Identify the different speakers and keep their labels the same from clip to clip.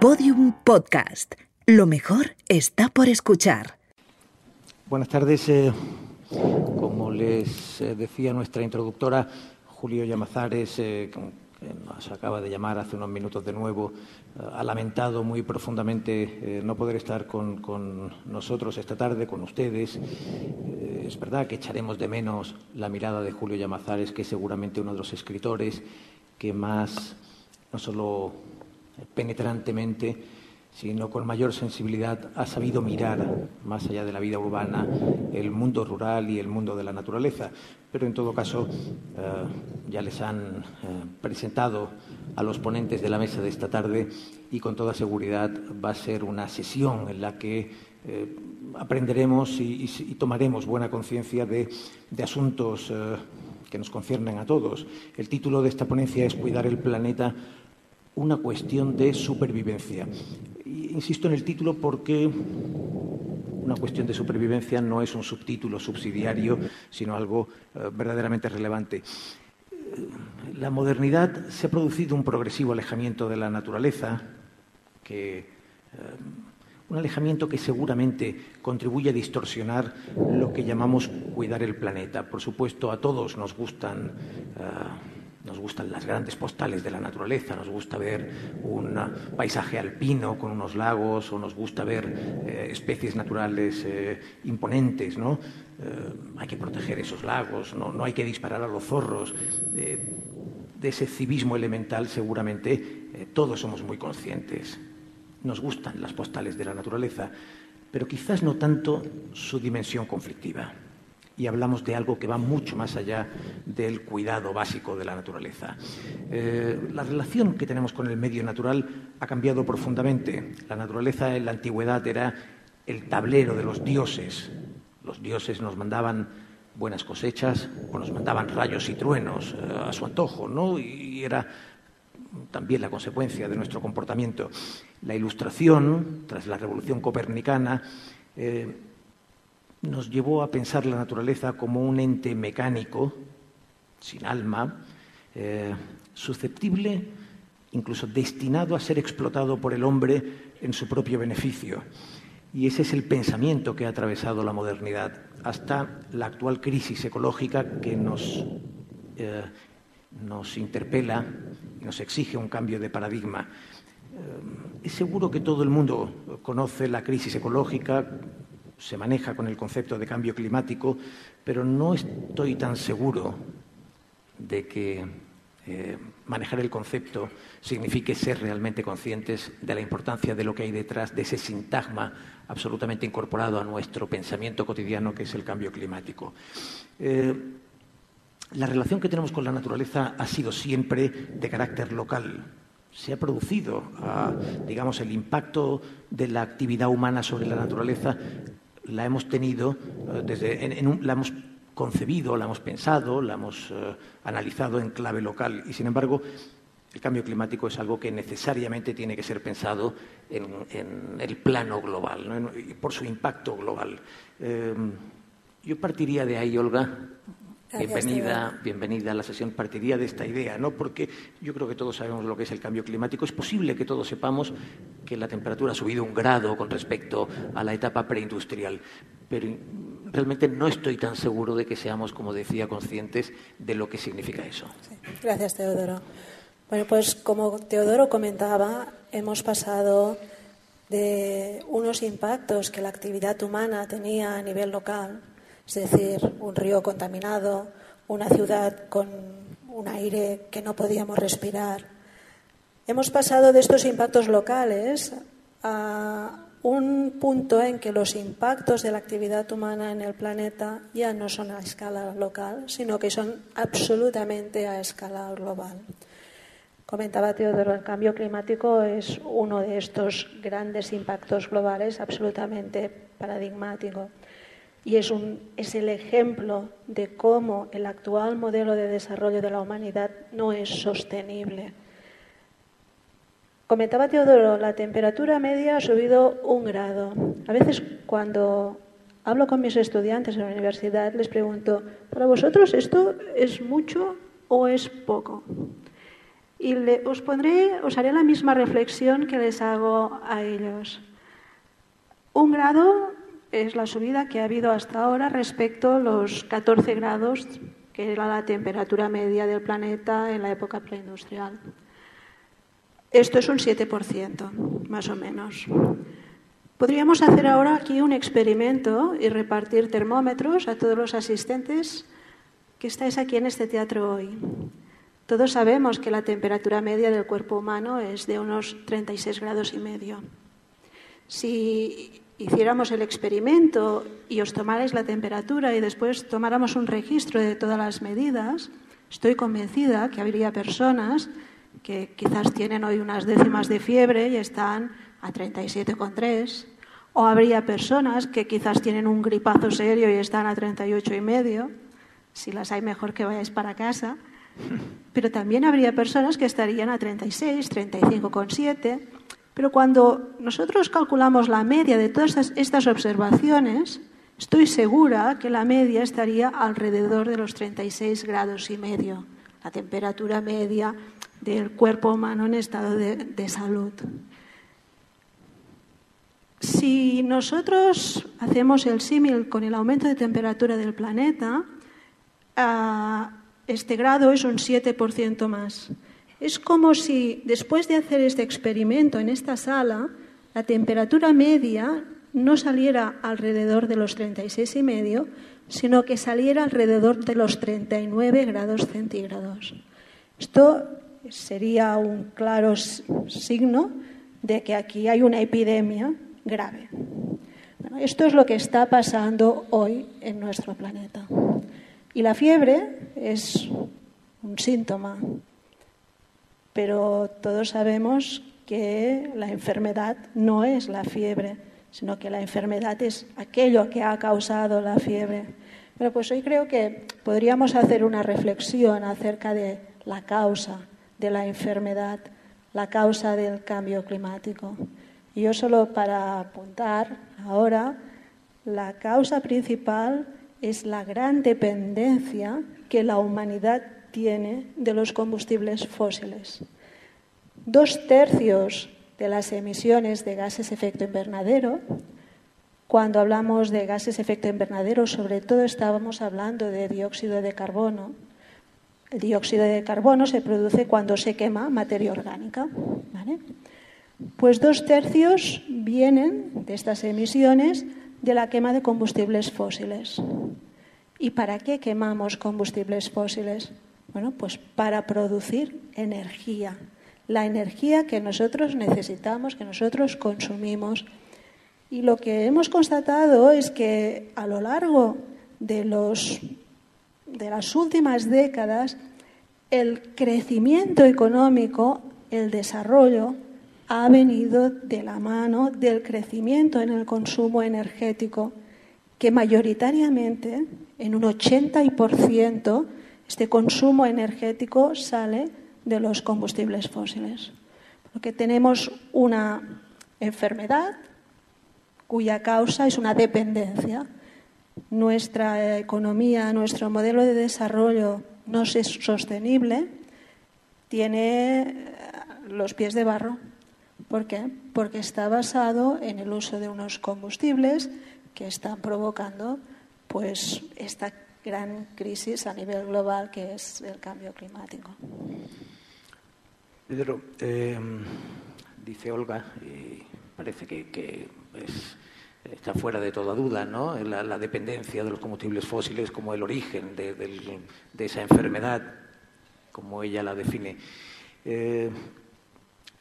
Speaker 1: Podium Podcast. Lo mejor está por escuchar.
Speaker 2: Buenas tardes. Eh, como les eh, decía nuestra introductora, Julio Llamazares, eh, que nos acaba de llamar hace unos minutos de nuevo, ha lamentado muy profundamente no poder estar con, nosotros esta tarde, con ustedes. es verdad que echaremos de menos la mirada de Julio Llamazares, que es seguramente uno de los escritores que más, no solo penetrantemente, sino con mayor sensibilidad ha sabido mirar más allá de la vida urbana el mundo rural y el mundo de la naturaleza. Pero en todo caso, eh, ya les han eh, presentado a los ponentes de la mesa de esta tarde y con toda seguridad va a ser una sesión en la que eh, aprenderemos y, tomaremos buena conciencia de, de, asuntos que nos conciernen a todos. El título de esta ponencia es Cuidar el planeta una cuestión de supervivencia. insisto en el título porque una cuestión de supervivencia no es un subtítulo subsidiario, sino algo eh, verdaderamente relevante. Eh, la modernidad se ha producido un progresivo alejamiento de la naturaleza, que, eh, un alejamiento que seguramente contribuye a distorsionar lo que llamamos cuidar el planeta. Por supuesto, a todos nos gustan nos gustan las grandes postales de la naturaleza, nos gusta ver un paisaje alpino con unos lagos o nos gusta ver eh, especies naturales eh, imponentes, ¿no? Eh, hay que proteger esos lagos, no, hay que disparar a los zorros. de ese civismo elemental seguramente todos somos muy conscientes. Nos gustan las postales de la naturaleza, pero quizás no tanto su dimensión conflictiva y hablamos de algo que va mucho más allá del cuidado básico de la naturaleza. Eh, la relación que tenemos con el medio natural ha cambiado profundamente. La naturaleza en la antigüedad era el tablero de los dioses. Los dioses nos mandaban buenas cosechas o nos mandaban rayos y truenos eh, a su antojo, ¿no? Y era también la consecuencia de nuestro comportamiento. La ilustración, tras la revolución copernicana, eh, nos llevó a pensar la naturaleza como un ente mecánico, sin alma, eh, susceptible, incluso destinado a ser explotado por el hombre en su propio beneficio. Y ese es el pensamiento que ha atravesado la modernidad hasta la actual crisis ecológica que nos, eh, nos interpela y nos exige un cambio de paradigma. Eh, es seguro que todo el mundo conoce la crisis ecológica, se maneja con el concepto de cambio climático, pero no estoy tan seguro de que eh, manejar el concepto signifique ser realmente conscientes de la importancia de lo que hay detrás de ese sintagma absolutamente incorporado a nuestro pensamiento cotidiano que es el cambio climático. Eh, la relación que tenemos con la naturaleza ha sido siempre de carácter local. Se ha producido, ah, digamos, el impacto de la actividad humana sobre la naturaleza la hemos tenido eh, desde, la hemos concebido, la hemos pensado, la hemos eh, analizado en clave local y, sin embargo, el cambio climático es algo que necesariamente tiene que ser pensado en, el plano global, por su impacto global. Eh, yo partiría de ahí, Olga, bienvenida, bienvenida a la sesión. Partiría de esta idea, ¿no? Porque yo creo que todos sabemos lo que es el cambio climático. Es posible que todos sepamos que la temperatura ha subido un grado con respecto a la etapa preindustrial, pero realmente no estoy tan seguro de que seamos, como decía, conscientes de lo que significa eso.
Speaker 3: Gracias, Teodoro. Bueno, pues como Teodoro comentaba, hemos pasado de unos impactos que la actividad humana tenía a nivel local es decir, un río contaminado, una ciudad con un aire que no podíamos respirar. Hemos pasado de estos impactos locales a un punto en que los impactos de la actividad humana en el planeta ya no son a escala local, sino que son absolutamente a escala global. Comentaba Teodoro, el cambio climático es uno de estos grandes impactos globales absolutamente paradigmático y es, un, es el ejemplo de cómo el actual modelo de desarrollo de la humanidad no es sostenible. Comentaba Teodoro, la temperatura media ha subido un grado. A veces cuando hablo con mis estudiantes en la universidad les pregunto, ¿para vosotros esto es mucho o es poco? Y os pondré, os haré la misma reflexión que les hago a ellos. Un grado es la subida que ha habido hasta ahora respecto a los 14 grados que era la temperatura media del planeta en la época preindustrial. Esto es un 7%, más o menos. Podríamos hacer ahora aquí un experimento y repartir termómetros a todos los asistentes que estáis aquí en este teatro hoy. Todos sabemos que la temperatura media del cuerpo humano es de unos 36 grados y medio. Si hiciéramos el experimento y os tomarais la temperatura y después tomáramos un registro de todas las medidas, estoy convencida que habría personas que quizás tienen hoy unas décimas de fiebre y están a 37,3, o habría personas que quizás tienen un gripazo serio y están a 38 y medio, si las hay mejor que vayáis para casa, pero también habría personas que estarían a 36, 35,7, pero cuando nosotros calculamos la media de todas estas observaciones, estoy segura que la media estaría alrededor de los 36 grados y medio, la temperatura media del cuerpo humano en estado de, salud. Si nosotros hacemos el símil con el aumento de temperatura del planeta, ah, este grado es un 7% más. Es como si después de hacer este experimento en esta sala, la temperatura media no saliera alrededor de los 36,5, sino que saliera alrededor de los 39 grados centígrados. Esto sería un claro signo de que aquí hay una epidemia grave. esto es lo que está pasando hoy en nuestro planeta. Y la fiebre es un síntoma, pero todos sabemos que la enfermedad no es la fiebre, sino que la enfermedad es aquello que ha causado la fiebre. Pero pues hoy creo que podríamos hacer una reflexión acerca de la causa de la enfermedad, la causa del cambio climático. Y yo solo para apuntar ahora, la causa principal es la gran dependencia que la humanidad tiene de los combustibles fósiles. Dos tercios de las emisiones de gases efecto invernadero, cuando hablamos de gases efecto invernadero, sobre todo estábamos hablando de dióxido de carbono, el dióxido de carbono se produce cuando se quema materia orgánica. Pues dos tercios vienen de estas emisiones de la quema de combustibles fósiles. ¿Y para qué quemamos combustibles fósiles? Bueno, pues para producir energía, la energía que nosotros necesitamos, que nosotros consumimos. Y lo que hemos constatado es que a lo largo de los de las últimas décadas, el crecimiento económico, el desarrollo, ha venido de la mano del crecimiento en el consumo energético, que mayoritariamente, en un 80%, este consumo energético sale de los combustibles fósiles. Porque tenemos una enfermedad cuya causa es una dependencia nuestra economía, nuestro modelo de desarrollo no es sostenible, tiene eh, los pies de barro. ¿Por qué? Porque está basado en el uso de unos combustibles que están provocando pues esta gran crisis a nivel global que es el cambio climático.
Speaker 2: Pedro, eh, dice Olga, y parece que, es está fuera de toda duda, ¿no? La, dependencia de los combustibles fósiles como el origen de, esa enfermedad, como ella la define. Eh,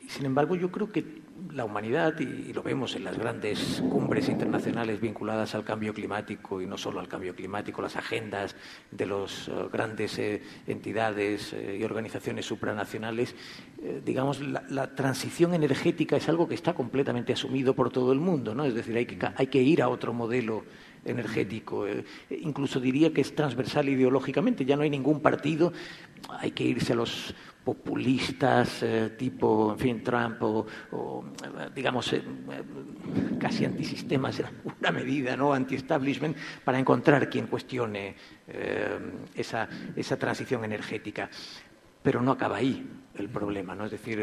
Speaker 2: sin embargo, yo creo que la humanidad, y, lo vemos en las grandes cumbres internacionales vinculadas al cambio climático, y no solo al cambio climático, las agendas de las eh, grandes eh, entidades y organizaciones supranacionales, digamos, la, transición energética es algo que está completamente asumido por todo el mundo, ¿no? Es decir, hay que, hay que ir a otro modelo energético. incluso diría que es transversal ideológicamente, ya no hay ningún partido, hay que irse a los populistas eh, tipo, en fin, Trump o, digamos, eh, casi antisistemas en alguna medida, ¿no? Anti-establishment, para encontrar quien cuestione eh, esa, esa transición energética. Pero no acaba ahí. el problema, ¿no? Es decir,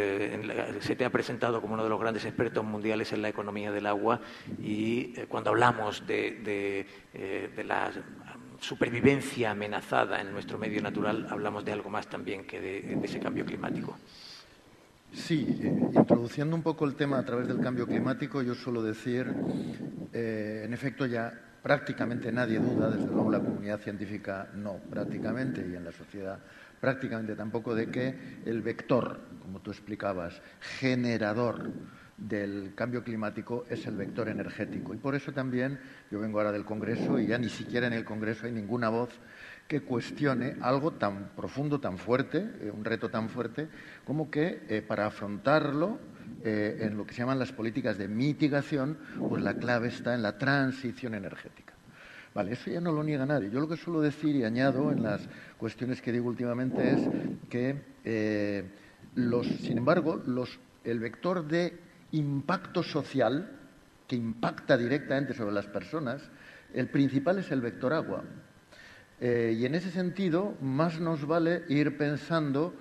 Speaker 2: se te ha presentado como uno de los grandes expertos mundiales en la economía del agua y cuando hablamos de, de, la supervivencia amenazada en nuestro medio natural, hablamos de algo más también que de, ese cambio climático.
Speaker 4: Sí, introduciendo un poco el tema a través del cambio climático, yo suelo decir, en efecto ya prácticamente nadie duda, desde luego la comunidad científica no, prácticamente, y en la sociedad prácticamente tampoco, de que el vector, como tú explicabas, generador del cambio climático es el vector energético. Y por eso también yo vengo ahora del Congreso y ya ni siquiera en el Congreso hay ninguna voz que cuestione algo tan profundo, tan fuerte, eh, un reto tan fuerte, como que eh, para afrontarlo eh, en lo que se llaman las políticas de mitigación, pues la clave está en la transición energética. Vale, eso ya no lo niega nadie. Yo lo que suelo decir y añado en las cuestiones que digo últimamente es que, los, sin embargo, los, el vector de impacto social que impacta directamente sobre las personas, el principal es el vector agua. Eh, y en ese sentido, más nos vale ir pensando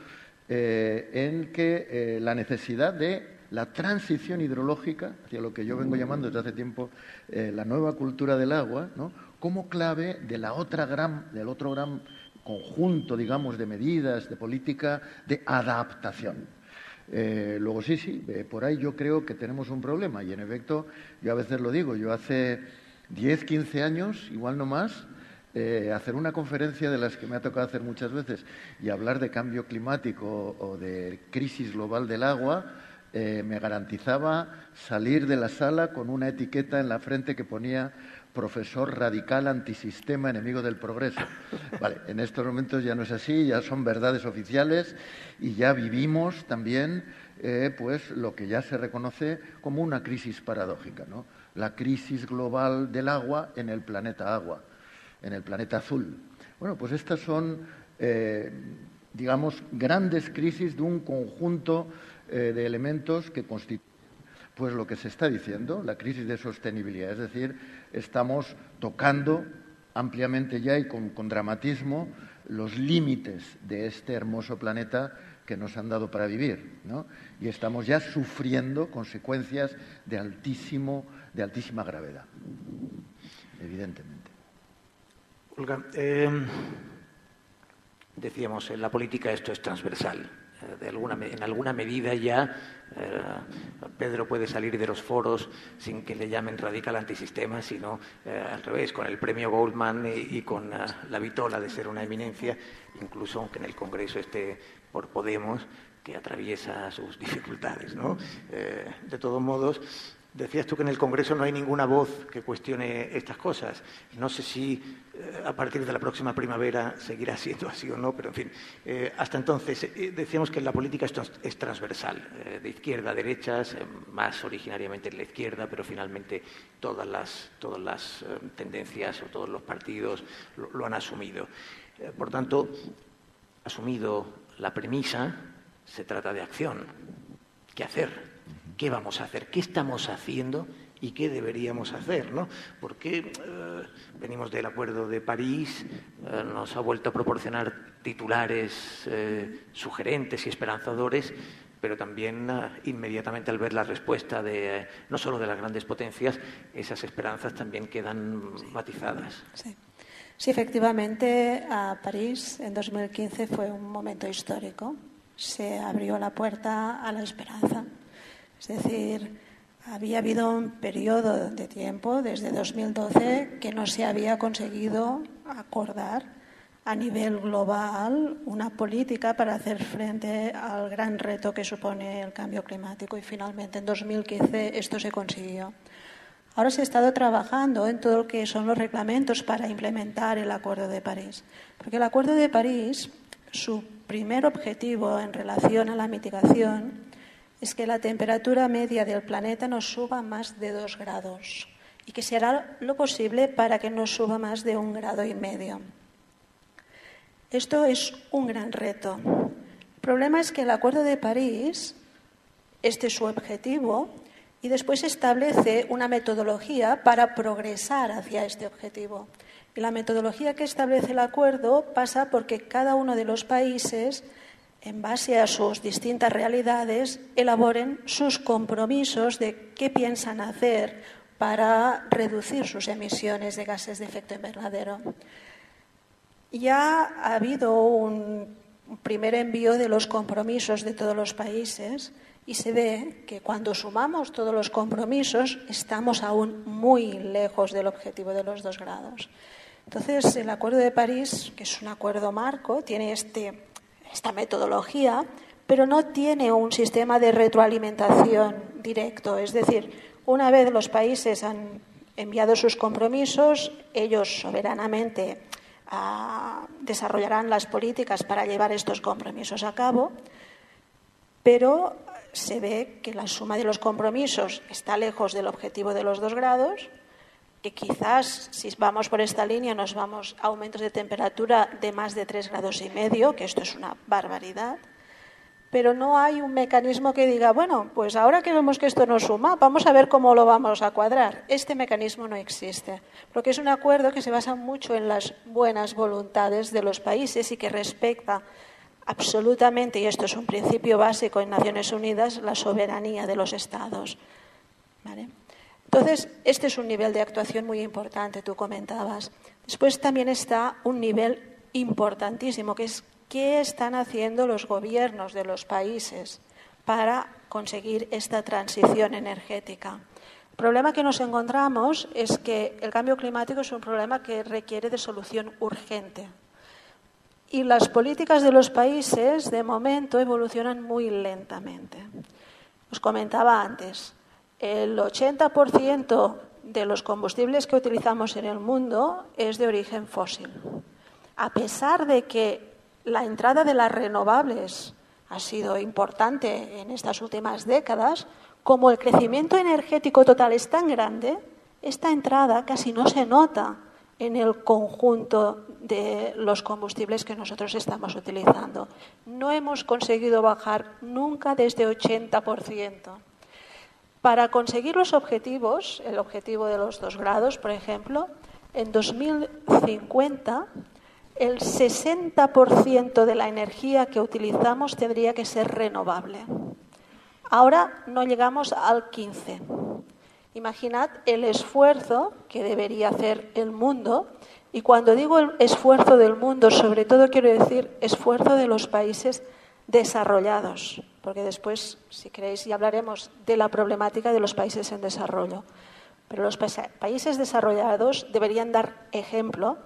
Speaker 4: en que la necesidad de la transición hidrológica, hacia lo que yo vengo llamando desde hace tiempo eh, la nueva cultura del agua, como clave de la otra gran, del otro gran conjunto, digamos, de medidas, de política de adaptación. Eh, luego sí, sí, eh, por ahí yo creo que tenemos un problema. Y en efecto yo a veces lo digo, yo hace 10, 15 años, igual no más, hacer una conferencia de las que me ha tocado hacer muchas veces y hablar de cambio climático o de crisis global del agua, eh, me garantizaba salir de la sala con una etiqueta en la frente que ponía profesor radical antisistema enemigo del progreso. Vale, en estos momentos ya no es así, ya son verdades oficiales y ya vivimos también eh, pues lo que ya se reconoce como una crisis paradójica, ¿no? La crisis global del agua en el planeta agua, en el planeta azul. Bueno, pues estas son, eh, digamos, grandes crisis de un conjunto eh, de elementos que constituyen pues lo que se está diciendo, la crisis de sostenibilidad. Es decir, estamos tocando ampliamente ya y con, dramatismo los límites de este hermoso planeta que nos han dado para vivir, Y estamos ya sufriendo consecuencias de altísimo, de altísima gravedad, evidentemente.
Speaker 2: Olga, em, decíamos en la política esto es transversal en alguna medida ya eh, Pedro puede salir de los foros sin que le llamen radical antisistema, sino eh, al revés, con el premio Goldman y, con eh, la vitola de ser una eminencia, incluso aunque en el Congreso esté por Podemos, que atraviesa sus dificultades. de todos modos, Decías tú que en el Congreso no hay ninguna voz que cuestione estas cosas. No sé si eh, a partir de la próxima primavera seguirá siendo así o no, pero en fin, eh, hasta entonces eh, decíamos que la política es, transversal, de izquierda a derechas, más originariamente en la izquierda, pero finalmente todas las, todas las tendencias o todos los partidos lo han asumido. por tanto, asumido la premisa, se trata de acción. ¿Qué hacer? Qué vamos a hacer, qué estamos haciendo y qué deberíamos hacer, ¿no? Porque eh, venimos del Acuerdo de París, eh, nos ha vuelto a proporcionar titulares eh, sugerentes y esperanzadores, pero también inmediatamente al ver la respuesta de no solo de las grandes potencias, esas esperanzas también quedan matizadas.
Speaker 3: Sí. sí, efectivamente, a París en 2015 fue un momento histórico. Se abrió la puerta a la esperanza. Es decir, había habido un periodo de tiempo, desde 2012, que no se había conseguido acordar a nivel global una política para hacer frente al gran reto que supone el cambio climático y finalmente en 2015 esto se consiguió. Ahora se ha estado trabajando en todo lo que son los reglamentos para implementar el Acuerdo de París, porque el Acuerdo de París, su primer objetivo en relación a la mitigación es que la temperatura media del planeta no suba más de dos grados y que se hará lo posible para que no suba más de un grado y medio. Esto es un gran reto. El problema es que el Acuerdo de París, este es su objetivo, y después establece una metodología para progresar hacia este objetivo. Y la metodología que establece el acuerdo pasa porque cada uno de los países en base a sus distintas realidades, elaboren sus compromisos de qué piensan hacer para reducir sus emisiones de gases de efecto invernadero. Ya ha habido un primer envío de los compromisos de todos los países y se ve que cuando sumamos todos los compromisos estamos aún muy lejos del objetivo de los dos grados. Entonces, el Acuerdo de París, que es un acuerdo marco, tiene este, esta metodología, pero no tiene un sistema de retroalimentación directo. Es decir, una vez los países han enviado sus compromisos, ellos soberanamente ah, desarrollarán las políticas para llevar estos compromisos a cabo, pero se ve que la suma de los compromisos está lejos del objetivo de los dos grados, que quizás si vamos por esta línea nos vamos a aumentos de temperatura de más de tres grados y medio, que esto es una barbaridad, pero no hay un mecanismo que diga, bueno, pues ahora que vemos que esto no suma, vamos a ver cómo lo vamos a cuadrar. Este mecanismo no existe, porque es un acuerdo que se basa mucho en las buenas voluntades de los países y que respecta absolutamente, y esto es un principio básico en Naciones Unidas, la soberanía de los Estados. Entonces, este es un nivel de actuación muy importante, tú comentabas. Después también está un nivel importantísimo, que es qué están haciendo los gobiernos de los países para conseguir esta transición energética. El problema que nos encontramos es que el cambio climático es un problema que requiere de solución urgente. Y las políticas de los países, de momento, evolucionan muy lentamente. Os comentaba antes, el 80% de los combustibles que utilizamos en el mundo es de origen fósil. A pesar de que la entrada de las renovables ha sido importante en estas últimas décadas, como el crecimiento energético total es tan grande, esta entrada casi no se nota en el conjunto de los combustibles que nosotros estamos utilizando. No hemos conseguido bajar nunca desde 80%. Para conseguir los objetivos, el objetivo de los dos grados, por ejemplo, en 2050 el 60% de la energía que utilizamos tendría que ser renovable. Ahora no llegamos al 15%. Imaginad el esfuerzo que debería hacer el mundo. Y cuando digo el esfuerzo del mundo, sobre todo quiero decir esfuerzo de los países desarrollados, porque después, si queréis, ya hablaremos de la problemática de los países en desarrollo. Pero los países desarrollados deberían dar ejemplo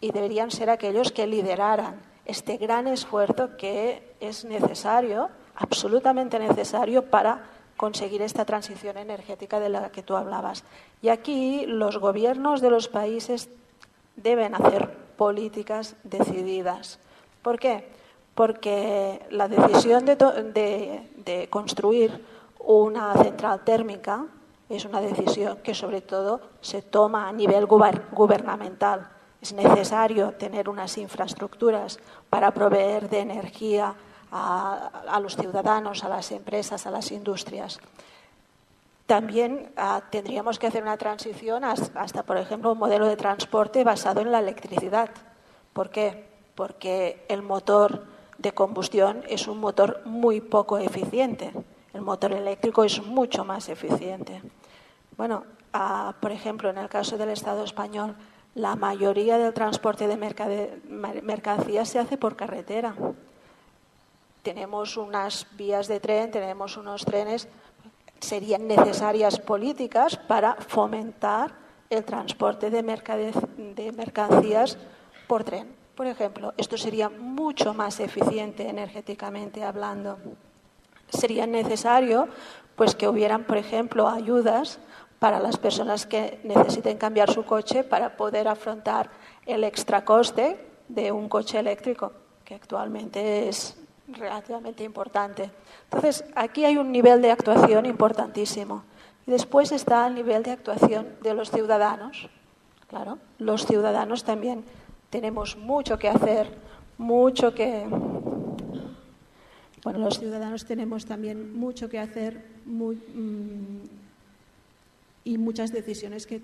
Speaker 3: y deberían ser aquellos que lideraran este gran esfuerzo que es necesario, absolutamente necesario, para conseguir esta transición energética de la que tú hablabas. Y aquí los gobiernos de los países deben hacer políticas decididas. ¿Por qué? Porque la decisión de, construir una central térmica es una decisión que sobre todo se toma a nivel gubernamental. Es necesario tener unas infraestructuras para proveer de energía a, los ciudadanos, a las empresas, a las industrias. También ah, tendríamos que hacer una transición hasta, por ejemplo, un modelo de transporte basado en la electricidad. ¿Por qué? Porque el motor de combustión es un motor muy poco eficiente. El motor eléctrico es mucho más eficiente. Bueno, por ejemplo, en el caso del Estado español, la mayoría del transporte de mercancías se hace por carretera tenemos unas vías de tren, tenemos unos trenes, serían necesarias políticas para fomentar el transporte de mercancías por tren. Por ejemplo, esto sería mucho más eficiente energéticamente hablando. Sería necesario pues que hubieran, por ejemplo, ayudas para las personas que necesiten cambiar su coche para poder afrontar el extra coste de un coche eléctrico, que actualmente es relativamente importante. Entonces, aquí hay un nivel de actuación importantísimo. Y después está el nivel de actuación de los ciudadanos. Claro, los ciudadanos también tenemos mucho que hacer, mucho que. Bueno, los ciudadanos tenemos también mucho que hacer mm, y muchas decisiones que,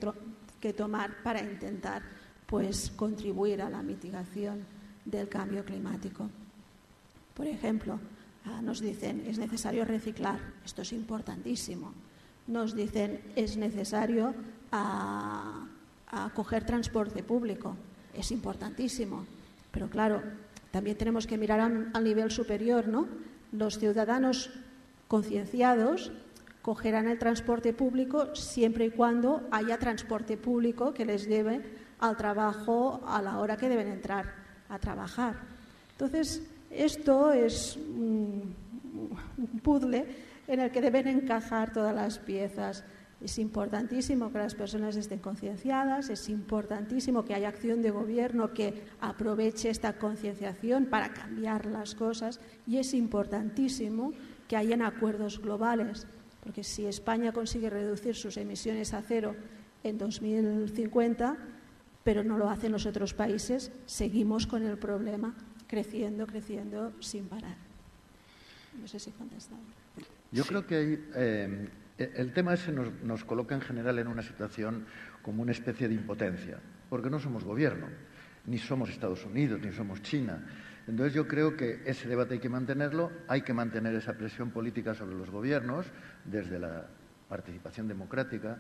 Speaker 3: tomar para intentar pues, contribuir a la mitigación del cambio climático. Por ejemplo, ah, nos dicen es necesario reciclar, esto es importantísimo. Nos dicen es necesario a, coger transporte público, es importantísimo. Pero claro, también tenemos que mirar al nivel superior, ¿no? Los ciudadanos concienciados cogerán el transporte público siempre y cuando haya transporte público que les lleve al trabajo a la hora que deben entrar a trabajar. Entonces, esto es un puzzle en el que deben encajar todas las piezas. Es importantísimo que las personas estén concienciadas, es importantísimo que haya acción de gobierno que aproveche esta concienciación para cambiar las cosas y es importantísimo que hayan acuerdos globales, porque si España consigue reducir sus emisiones a cero en 2050, pero no lo hacen los otros países, seguimos con el problema creciendo, creciendo sin parar. No sé si contestado.
Speaker 4: Yo creo que eh, el tema ese nos, coloca en general en una situación como una especie de impotencia, porque no somos gobierno, ni somos Estados Unidos, ni somos China. Entonces yo creo que ese debate hay que mantenerlo, hay que mantener esa presión política sobre los gobiernos desde la participación democrática,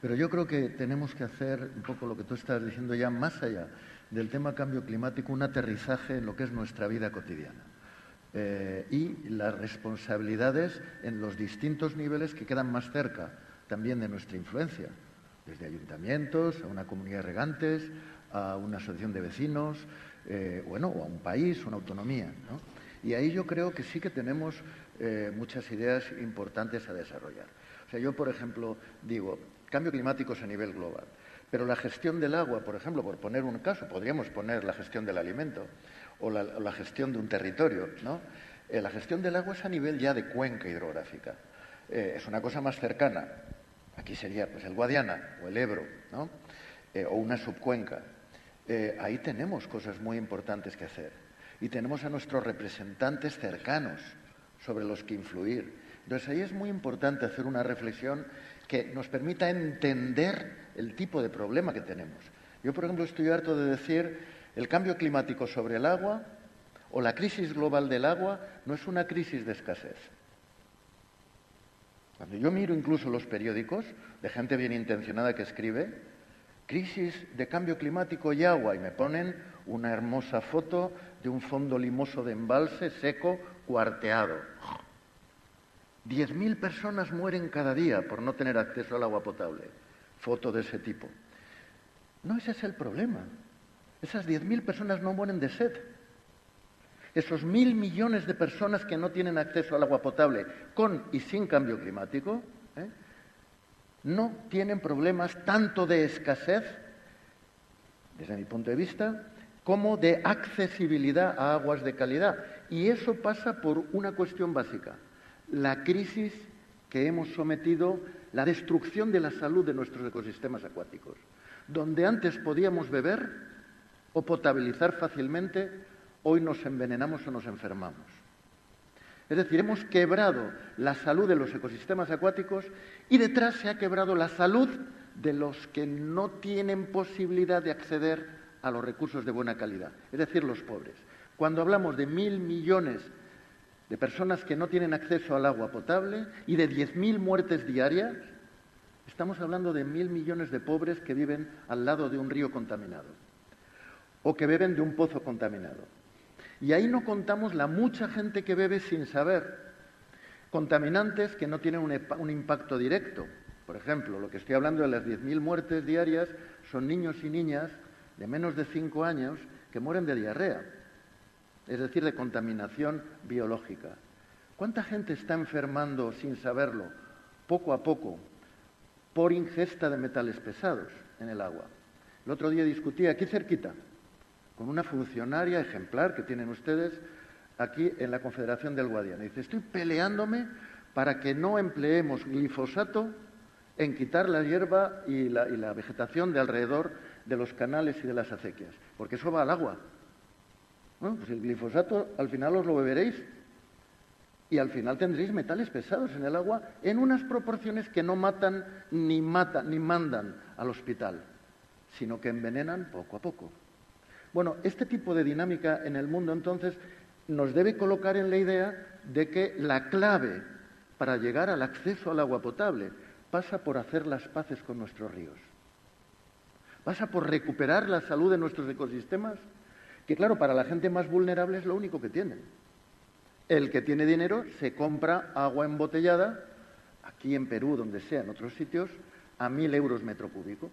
Speaker 4: pero yo creo que tenemos que hacer un poco lo que tú estás diciendo ya más allá del tema cambio climático, un aterrizaje en lo que es nuestra vida cotidiana. Eh, y las responsabilidades en los distintos niveles que quedan más cerca también de nuestra influencia, desde ayuntamientos, a una comunidad de regantes, a una asociación de vecinos, eh, bueno, o a un país, una autonomía. Y ahí yo creo que sí que tenemos eh, muchas ideas importantes a desarrollar. O sea, yo, por ejemplo, digo, cambio climático es a nivel global, pero la gestión del agua, por ejemplo, por poner un caso, podríamos poner la gestión del alimento o la, gestión de un territorio, ¿no? Eh, la gestión del agua es a nivel ya de cuenca hidrográfica. Eh, es una cosa más cercana. Aquí sería pues, el Guadiana o el Ebro, ¿no? Eh, o una subcuenca. ahí tenemos cosas muy importantes que hacer. Y tenemos a nuestros representantes cercanos sobre los que influir. Entonces ahí es muy importante hacer una reflexión que nos permita entender el tipo de problema que tenemos. Yo, por ejemplo, estoy harto de decir el cambio climático sobre el agua o la crisis global del agua no es una crisis de escasez. Cuando yo miro incluso los periódicos de gente bien intencionada que escribe, crisis de cambio climático y agua, y me ponen una hermosa foto de un fondo limoso de embalse seco, cuarteado. Diez mil personas mueren cada día por no tener acceso al agua potable. Foto de ese tipo. No, ese es el problema. Esas 10.000 personas no mueren de sed. Esos mil millones de personas que no tienen acceso al agua potable con y sin cambio climático, ¿eh? no tienen problemas tanto de escasez, desde mi punto de vista, como de accesibilidad a aguas de calidad. Y eso pasa por una cuestión básica, la crisis que hemos sometido, la destrucción de la salud de nuestros ecosistemas acuáticos. Donde antes podíamos beber, o potabilizar fácilmente, hoy nos envenenamos o nos enfermamos. Es decir, hemos quebrado la salud de los ecosistemas acuáticos y detrás se ha quebrado la salud de los que no tienen posibilidad de acceder a los recursos de buena calidad, es decir, los pobres. Cuando hablamos de mil millones de personas que no tienen acceso al agua potable y de diez mil muertes diarias, estamos hablando de mil millones de pobres que viven al lado de un río contaminado o que beben de un pozo contaminado. Y ahí no contamos la mucha gente que bebe sin saber. Contaminantes que no tienen un, impacto directo. Por ejemplo, lo que estoy hablando de las 10.000 muertes diarias son niños y niñas de menos de 5 años que mueren de diarrea, es decir, de contaminación biológica. ¿Cuánta gente está enfermando sin saberlo, poco a poco, por ingesta de metales pesados en el agua? El otro día discutí aquí cerquita, con una funcionaria ejemplar que tienen ustedes aquí en la Confederación del Guadiana. Dice, estoy peleándome para que no empleemos glifosato en quitar la hierba y la, vegetación de alrededor de los canales y de las acequias, porque eso va al agua. Pues el glifosato al final os lo beberéis y al final tendréis metales pesados en el agua en unas proporciones que no matan ni matan ni mandan al hospital, sino que envenenan poco a poco. Bueno, este tipo de dinámica en el mundo entonces nos debe colocar en la idea de que la clave para llegar al acceso al agua potable pasa por hacer las paces con nuestros ríos. Pasa por recuperar la salud de nuestros ecosistemas, que claro, para la gente más vulnerable es lo único que tienen. El que tiene dinero se compra agua embotellada, aquí en Perú, donde sea, en otros sitios, a mil euros metro cúbico.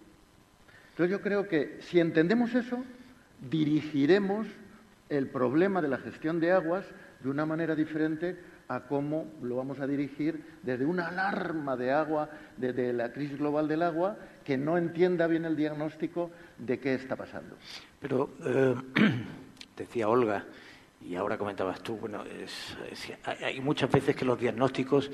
Speaker 4: Entonces yo creo que si entendemos eso, dirigiremos el problema de la gestión de aguas de una manera diferente a cómo lo vamos a dirigir desde una alarma de agua, desde la crisis global del agua, que no entienda bien el diagnóstico de qué está pasando.
Speaker 2: Pero eh, decía Olga, y ahora comentabas tú, bueno, hay muchas veces que los diagnósticos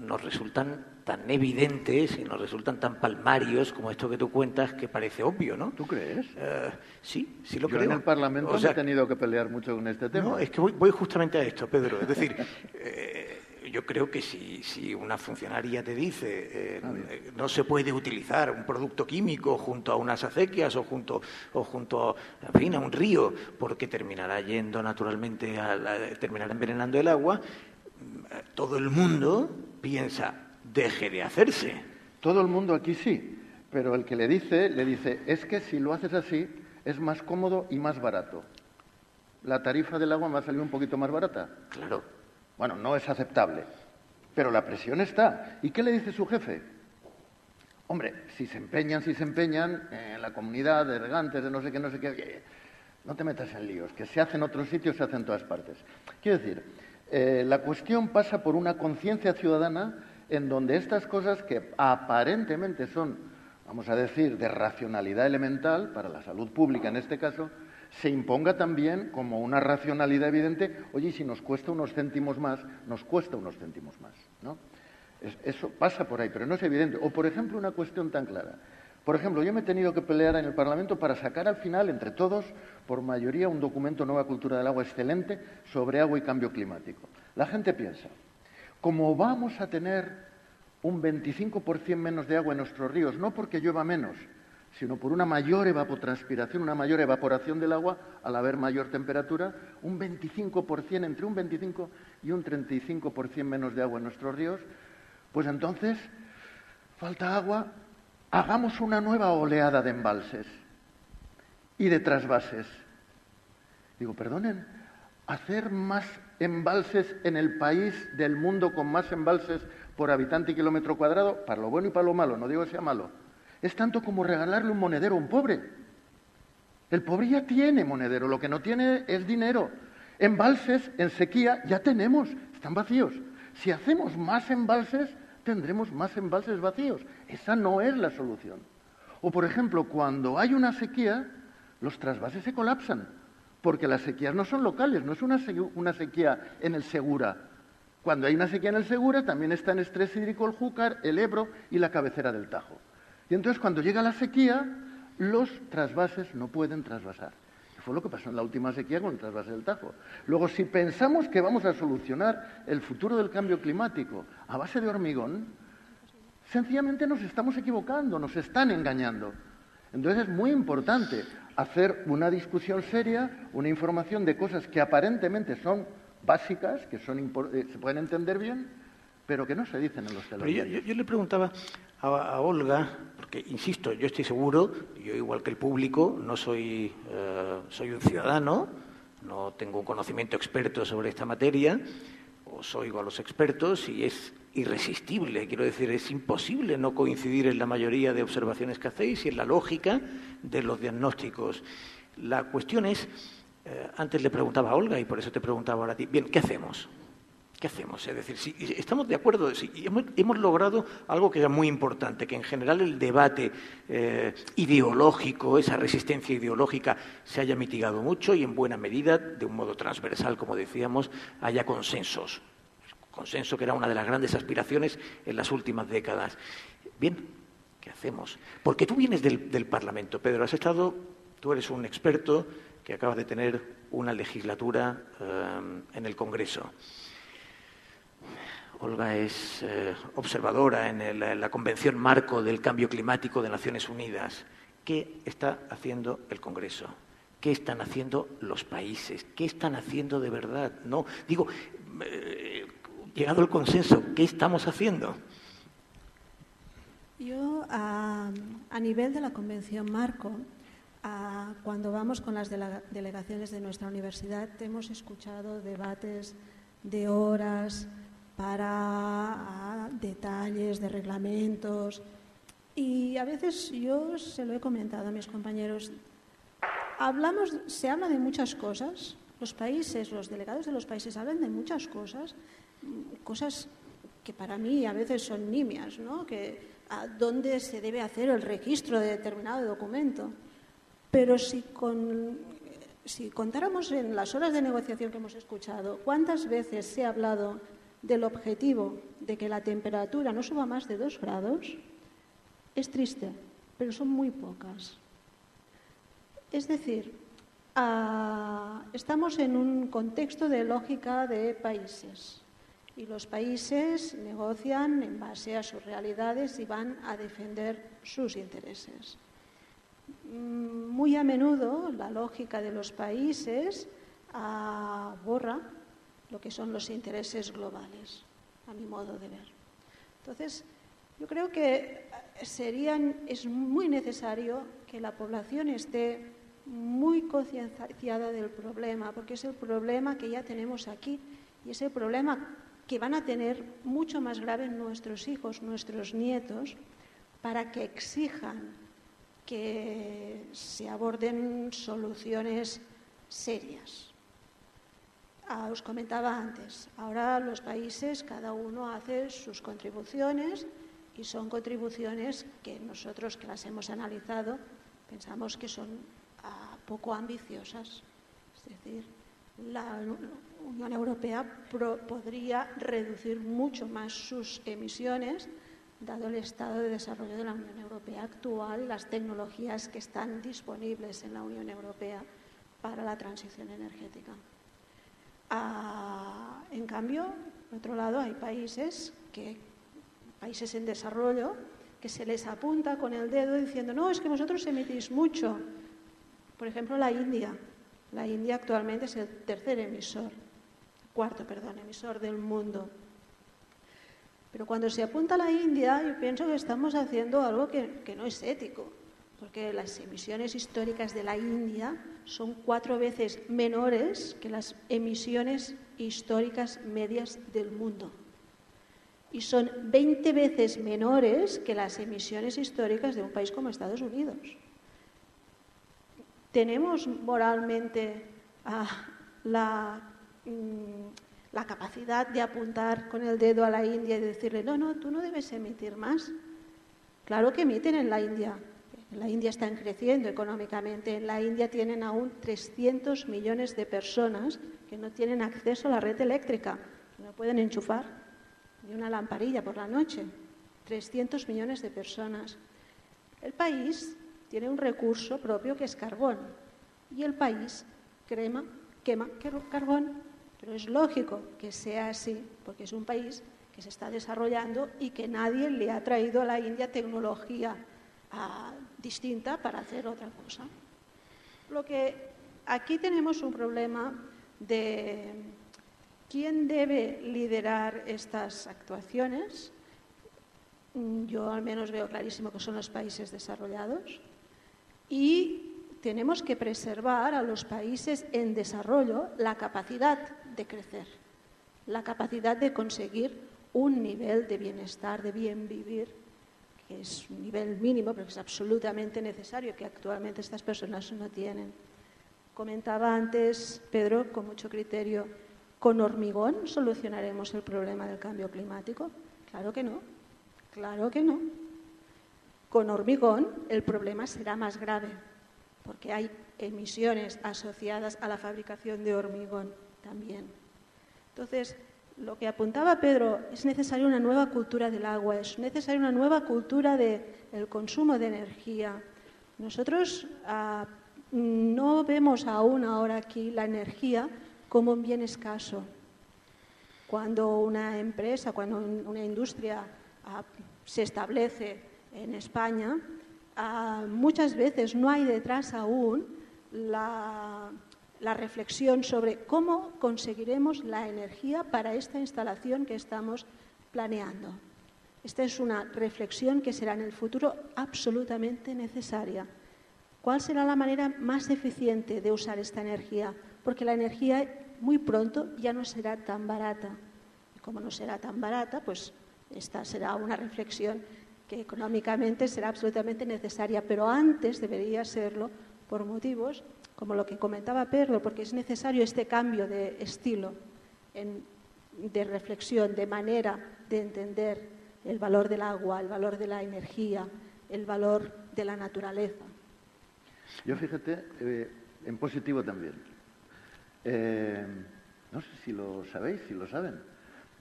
Speaker 2: nos resultan tan evidentes y nos resultan tan palmarios como esto que tú cuentas que parece obvio, ¿no?
Speaker 4: ¿Tú crees?
Speaker 2: Eh, sí, sí lo
Speaker 4: Yo
Speaker 2: creo.
Speaker 4: en el Parlamento he tenido que pelear mucho con este tema.
Speaker 2: No, es que voy, justamente a esto, Pedro. Es decir, eh, yo creo que si, si, una funcionaria te dice eh, no se puede utilizar un producto químico junto a unas acequias o junto, o junto a, fin, a un río porque terminará yendo naturalmente, a terminará envenenando el agua, todo el mundo piensa, deje de hacerse.
Speaker 4: Todo el mundo aquí sí, pero el que le dice, le dice, es que si lo haces así, es más cómodo y más barato. La tarifa del agua me va a salir un poquito más barata.
Speaker 2: Claro.
Speaker 4: Bueno, no es aceptable, pero la presión está. ¿Y qué le dice su jefe? Hombre, si se empeñan, si se empeñan en la comunidad de regantes, de no sé qué, no sé qué, no te metas en líos, que se hace en otros sitios, se hace en todas partes. Quiero decir, eh, la cuestión pasa por una conciencia ciudadana en donde estas cosas que aparentemente son, vamos a decir, de racionalidad elemental, para la salud pública en este caso, se imponga también como una racionalidad evidente, oye, si nos cuesta unos céntimos más, nos cuesta unos céntimos más. ¿no? eso pasa por ahí, pero no es evidente. O, por ejemplo, una cuestión tan clara. Por ejemplo, yo me he tenido que pelear en el Parlamento para sacar al final, entre todos, por mayoría, un documento Nueva Cultura del Agua excelente sobre agua y cambio climático. La gente piensa, como vamos a tener un 25% menos de agua en nuestros ríos, no porque llueva menos, sino por una mayor evapotranspiración, una mayor evaporación del agua al haber mayor temperatura, un 25%, entre un 25 y un 35% menos de agua en nuestros ríos, pues entonces falta agua hagamos una nueva oleada de embalses y de trasvases. Digo, perdonen, hacer más embalses en el país del mundo con más embalses por habitante y kilómetro cuadrado, para lo bueno y para lo malo, no digo que sea malo, es tanto como regalarle un monedero a un pobre. El pobre ya tiene monedero, lo que no tiene es dinero. Embalses en sequía ya tenemos, están vacíos. Si hacemos más embalses, tendremos más embalses vacíos. Esa no es la solución. O, por ejemplo, cuando hay una sequía, los trasvases se colapsan, porque las sequías no son locales, no es una, sequía en el Segura. Cuando hay una sequía en el Segura, también está en estrés hídrico el Júcar, el Ebro y la cabecera del Tajo. Y entonces, cuando llega la sequía, los trasvases no pueden trasvasar fue lo que pasó en la última sequía con el trasvase del Tajo. Luego, si pensamos que vamos a solucionar el futuro del cambio climático a base de hormigón, sencillamente nos estamos equivocando, nos están engañando. Entonces es muy importante hacer una discusión seria, una información de cosas que aparentemente son básicas, que son eh, se pueden entender bien, pero que no se dicen en los
Speaker 2: telediarios. Yo, yo, le preguntaba a, Olga, porque insisto, yo estoy seguro, yo igual que el público, no soy, eh, soy un ciudadano, no tengo un conocimiento experto sobre esta materia, os oigo a los expertos y es irresistible, quiero decir, es imposible no coincidir en la mayoría de observaciones que hacéis y en la lógica de los diagnósticos. La cuestión es, eh, antes le preguntaba a Olga y por eso te preguntaba ahora a ti, bien, ¿qué hacemos? ¿Qué hacemos? Es decir, si estamos de acuerdo, si hemos, logrado algo que era muy importante, que en general el debate eh, ideológico, esa resistencia ideológica, se haya mitigado mucho y en buena medida, de un modo transversal, como decíamos, haya consensos. Consenso que era una de las grandes aspiraciones en las últimas décadas. Bien, ¿qué hacemos? Porque tú vienes del, Parlamento, Pedro, has estado, tú eres un experto que acabas de tener una legislatura eh, en el Congreso. Olga es eh, observadora en, la Convención Marco del Cambio Climático de Naciones Unidas. ¿Qué está haciendo el Congreso? qué están haciendo los países, qué están haciendo de verdad. No, digo, eh, llegado el consenso, ¿qué estamos haciendo?
Speaker 3: Yo, a, nivel de la Convención Marco, cuando vamos con las delegaciones de nuestra universidad, hemos escuchado debates de horas para detalles de reglamentos. Y a veces yo se lo he comentado a mis compañeros. Hablamos, se habla de muchas cosas. Los países, los delegados de los países hablan de muchas cosas, cosas que para mí a veces son nimias, ¿no? Que dónde se debe hacer el registro de determinado documento. Pero si, si contáramos en las horas de negociación que hemos escuchado, cuántas veces se ha hablado del objetivo de que la temperatura no suba más de dos grados, es triste, pero son muy pocas. Es decir, ah, estamos en un contexto de lógica de países y los países negocian en base a sus realidades y van a defender sus intereses. Mm, muy a menudo la lógica de los países ah, borra lo que son los intereses globales, a mi modo de ver. Entonces, yo creo que serían, es muy necesario que la población esté muy concienciada del problema, porque es el problema que ya tenemos aquí y es el problema que van a tener mucho más grave nuestros hijos, nuestros nietos, para que exijan que se aborden soluciones serias. Ah, os comentaba antes, ahora los países, cada uno hace sus contribuciones y son contribuciones que nosotros que las hemos analizado pensamos que son ah, poco ambiciosas. Es decir, la Unión Europea podría reducir mucho más sus emisiones, dado el estado de desarrollo de la Unión Europea actual las tecnologías que están disponibles en la Unión Europea para la transición energética. Ah, en cambio, por otro lado, hay países, que, países en desarrollo que se les apunta con el dedo diciendo, no, es que vosotros emitís mucho. Por ejemplo, la India. La India actualmente es el tercer emisor, cuarto, perdón, emisor del mundo. Pero cuando se apunta a la India, yo pienso que estamos haciendo algo que, que no es ético, porque las emisiones históricas de la India son cuatro veces menores que las emisiones históricas medias del mundo. Y son 20 veces menores que las emisiones históricas de un país como Estados Unidos. ¿Tenemos moralmente ah, mm, la capacidad de apuntar con el dedo a la India y decirle, no, no, tú no debes emitir más? Claro que emiten en la India. La India están creciendo económicamente. En la India tienen aún 300 millones de personas que no tienen acceso a la red eléctrica, no pueden enchufar ni una lamparilla por la noche. 300 millones de personas. El país tiene un recurso propio que es carbón. Y el país crema, quema carbón. Pero es lógico que sea así, porque es un país que se está desarrollando y que nadie le ha traído a la India tecnología distinta para hacer otra cosa. Lo que aquí tenemos un problema de quién debe liderar estas actuaciones. Yo al menos veo clarísimo que son los países desarrollados y tenemos que preservar a los países en desarrollo la capacidad de crecer, la capacidad de conseguir un nivel de bienestar, de bien vivir, que es un nivel mínimo, pero que es absolutamente necesario, que actualmente estas personas no tienen. Comentaba antes Pedro, con mucho criterio, ¿con hormigón solucionaremos el problema del cambio climático? Claro que no, claro que no. Con hormigón el problema será más grave, porque hay emisiones asociadas a la fabricación de hormigón también. Entonces, lo que apuntaba Pedro, es necesaria una nueva cultura del agua, es necesaria una nueva cultura del consumo de energía. Nosotros ah, no vemos aún ahora aquí la energía como un bien escaso. Cuando una empresa, cuando una industria ah, se establece en España, ah, muchas veces no hay detrás aún la, la reflexión sobre cómo conseguiremos la energía para esta instalación que estamos planeando. Esta es una reflexión que será en el futuro absolutamente necesaria. ¿Cuál será la manera más eficiente de usar esta energía? Porque la energía muy pronto ya no será tan barata. Como no será tan barata, pues esta será una reflexión que económicamente será absolutamente necesaria, pero antes debería serlo por motivos como lo que comentaba Perlo, porque es necesario este cambio de estilo, de reflexión, de manera de entender el valor del agua, el valor de la energía, el valor de la naturaleza.
Speaker 4: Yo fíjate, eh, en positivo también. Eh, no sé si lo sabéis, si lo saben.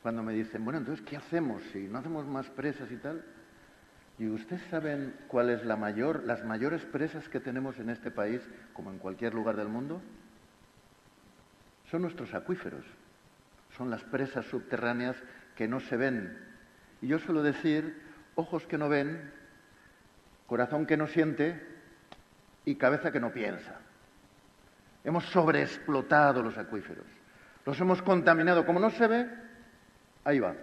Speaker 4: Cuando me dicen, bueno, entonces, ¿qué hacemos si no hacemos más presas y tal? ¿Y ustedes saben cuál es la mayor, las mayores presas que tenemos en este país, como en cualquier lugar del mundo? Son nuestros acuíferos. Son las presas subterráneas que no se ven. Y yo suelo decir, ojos que no ven, corazón que no siente y cabeza que no piensa. Hemos sobreexplotado los acuíferos. Los hemos contaminado. Como no se ve, ahí va.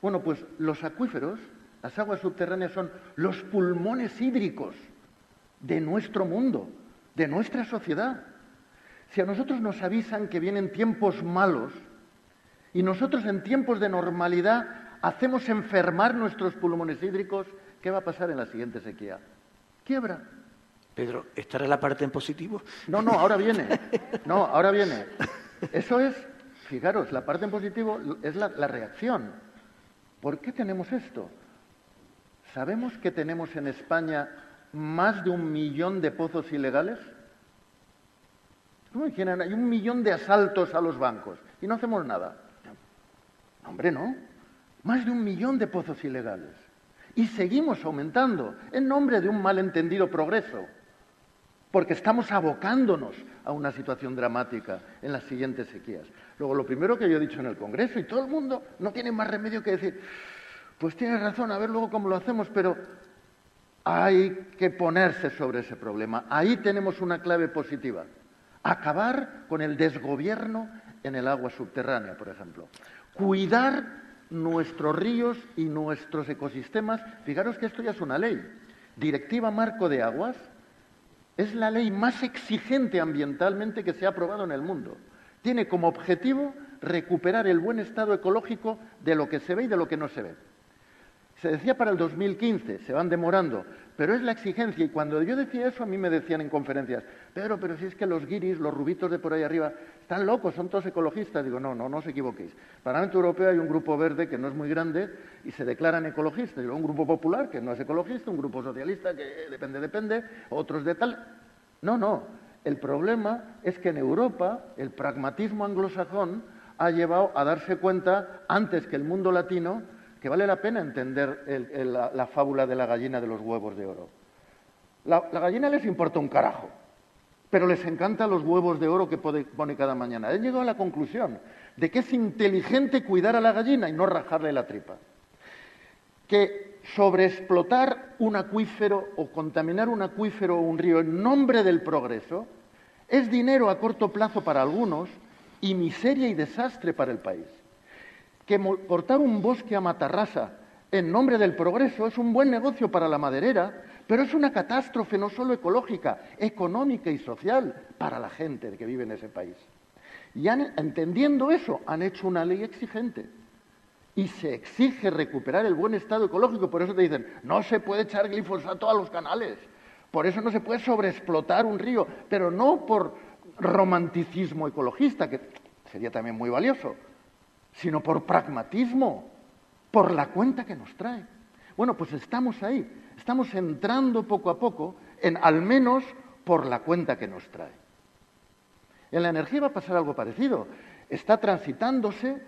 Speaker 4: Bueno, pues los acuíferos las aguas subterráneas son los pulmones hídricos de nuestro mundo, de nuestra sociedad. Si a nosotros nos avisan que vienen tiempos malos y nosotros en tiempos de normalidad hacemos enfermar nuestros pulmones hídricos, ¿qué va a pasar en la siguiente sequía? Quiebra.
Speaker 2: Pedro, ¿estará la parte en positivo?
Speaker 4: No, no, ahora viene. No, ahora viene. Eso es, fijaros, la parte en positivo es la, la reacción. ¿Por qué tenemos esto? ¿Sabemos que tenemos en España más de un millón de pozos ilegales? ¿Cómo dijeron? Hay un millón de asaltos a los bancos y no hacemos nada. Hombre, no. Más de un millón de pozos ilegales. Y seguimos aumentando en nombre de un malentendido progreso. Porque estamos abocándonos a una situación dramática en las siguientes sequías. Luego, lo primero que yo he dicho en el Congreso, y todo el mundo no tiene más remedio que decir, pues tienes razón, a ver luego cómo lo hacemos, pero hay que ponerse sobre ese problema. Ahí tenemos una clave positiva. Acabar con el desgobierno en el agua subterránea, por ejemplo. Cuidar nuestros ríos y nuestros ecosistemas. Fijaros que esto ya es una ley. Directiva Marco de Aguas es la ley más exigente ambientalmente que se ha aprobado en el mundo. Tiene como objetivo recuperar el buen estado ecológico de lo que se ve y de lo que no se ve. Se decía para el 2015, se van demorando, pero es la exigencia. Y cuando yo decía eso, a mí me decían en conferencias, Pedro, pero si es que los guiris, los rubitos de por ahí arriba, están locos, son todos ecologistas. Digo, no, no, no os equivoquéis. Para el Parlamento Europeo hay un grupo verde que no es muy grande y se declaran ecologistas. Digo, un grupo popular que no es ecologista, un grupo socialista que depende, depende, otros de tal. No, no. El problema es que en Europa el pragmatismo anglosajón ha llevado a darse cuenta, antes que el mundo latino, que vale la pena entender la, fábula de la gallina de los huevos de oro. La, gallina les importa un carajo, pero les encantan los huevos de oro que pone cada mañana. He llegado a la conclusión de que es inteligente cuidar a la gallina y no rajarle la tripa. Que sobreexplotar un acuífero o contaminar un acuífero o un río en nombre del progreso es dinero a corto plazo para algunos y miseria y desastre para el país que cortar un bosque a matarrasa en nombre del progreso es un buen negocio para la maderera, pero es una catástrofe no solo ecológica, económica y social para la gente que vive en ese país. Y entendiendo eso, han hecho una ley exigente. Y se exige recuperar el buen estado ecológico. Por eso te dicen, no se puede echar glifosato a los canales. Por eso no se puede sobreexplotar un río. Pero no por romanticismo ecologista, que sería también muy valioso, sino por pragmatismo, por la cuenta que nos trae. Bueno, pues estamos ahí, estamos entrando poco a poco en al menos por la cuenta que nos trae. En la energía va a pasar algo parecido. Está transitándose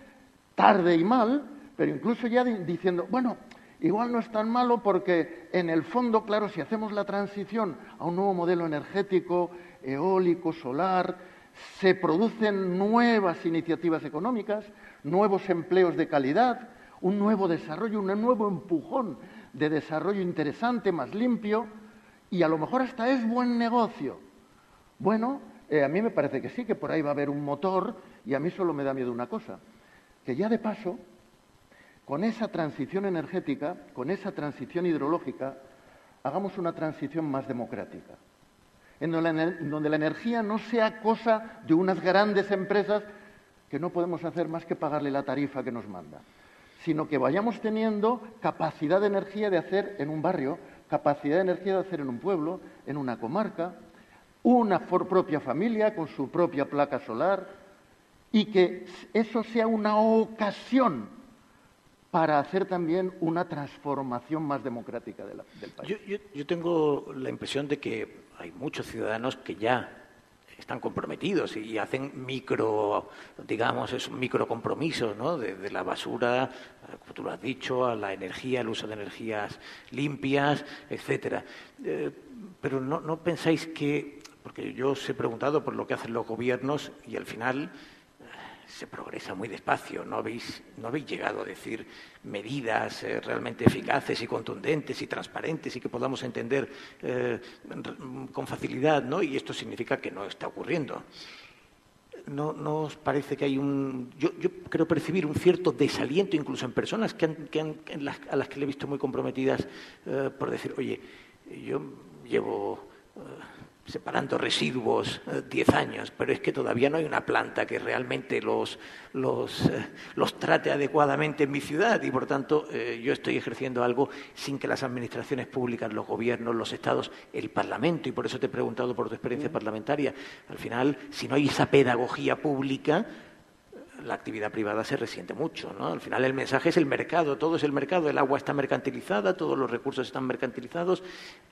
Speaker 4: tarde y mal, pero incluso ya diciendo, bueno, igual no es tan malo porque en el fondo, claro, si hacemos la transición a un nuevo modelo energético, eólico, solar, se producen nuevas iniciativas económicas, nuevos empleos de calidad, un nuevo desarrollo, un nuevo empujón de desarrollo interesante, más limpio, y a lo mejor hasta es buen negocio, Bueno, eh, a mí me parece que sí, que por ahí va a haber un motor y a mí solo me da miedo una cosa, que ya de paso, con esa transición energética, con esa transición hidrológica, hagamos una transición más democrática, en donde la energía no sea cosa de unas grandes empresas que no podemos hacer más que pagarle la tarifa que nos manda, sino que vayamos teniendo capacidad de energía de hacer en un barrio, capacidad de energía de hacer en un pueblo, en una comarca, una propia familia con su propia placa solar y que eso sea una ocasión para hacer también una transformación más democrática del país.
Speaker 2: Yo, tengo la impresión de que hay muchos ciudadanos que ya están comprometidos y hacen micro, digamos, es un micro compromiso, ¿no? De, la basura, como tú lo has dicho, a la energía, el uso de energías limpias, etcétera. Eh, pero no, no pensáis que porque yo os he preguntado por lo que hacen los gobiernos y al final se progresa muy despacio. No habéis, no habéis llegado a decir medidas eh, realmente eficaces y contundentes y transparentes y que podamos entender eh, con facilidad, ¿no? Y esto significa que no está ocurriendo. ¿No, os parece que hay un... Yo, creo percibir un cierto desaliento incluso en personas que, a las que le he visto muy comprometidas por decir, oye, yo llevo separando residuos 10 eh, años, pero es que todavía no hay una planta que realmente los, los, eh, los trate adecuadamente en mi ciudad y, por tanto, eh, yo estoy ejerciendo algo sin que las administraciones públicas, los gobiernos, los estados, el Parlamento, y por eso te he preguntado por tu experiencia parlamentaria, al final, si no hay esa pedagogía pública, la actividad privada se resiente mucho. ¿no? Al final el mensaje es el mercado, todo es el mercado, el agua está mercantilizada, todos los recursos están mercantilizados.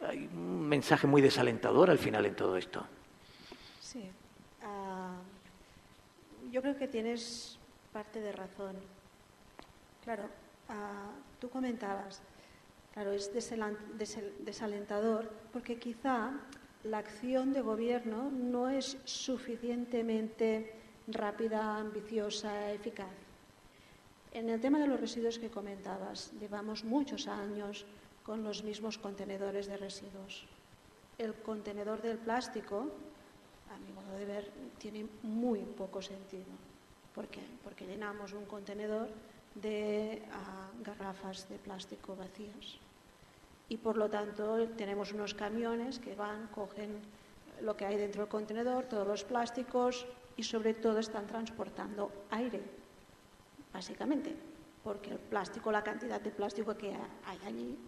Speaker 2: Hay un mensaje muy desalentador al final en todo esto.
Speaker 3: Sí. Ah, yo creo que tienes parte de razón. Claro, ah, tú comentabas, claro, es desalentador porque quizá la acción de gobierno no es suficientemente rápida, ambiciosa, eficaz. En el tema de los residuos que comentabas, llevamos muchos años con los mismos contenedores de residuos. El contenedor del plástico, a mi modo de ver, tiene muy poco sentido. ¿Por qué? Porque llenamos un contenedor de ah, garrafas de plástico vacías. Y por lo tanto tenemos unos camiones que van, cogen lo que hay dentro del contenedor, todos los plásticos, y sobre todo están transportando aire, básicamente, porque el plástico, la cantidad de plástico que hay allí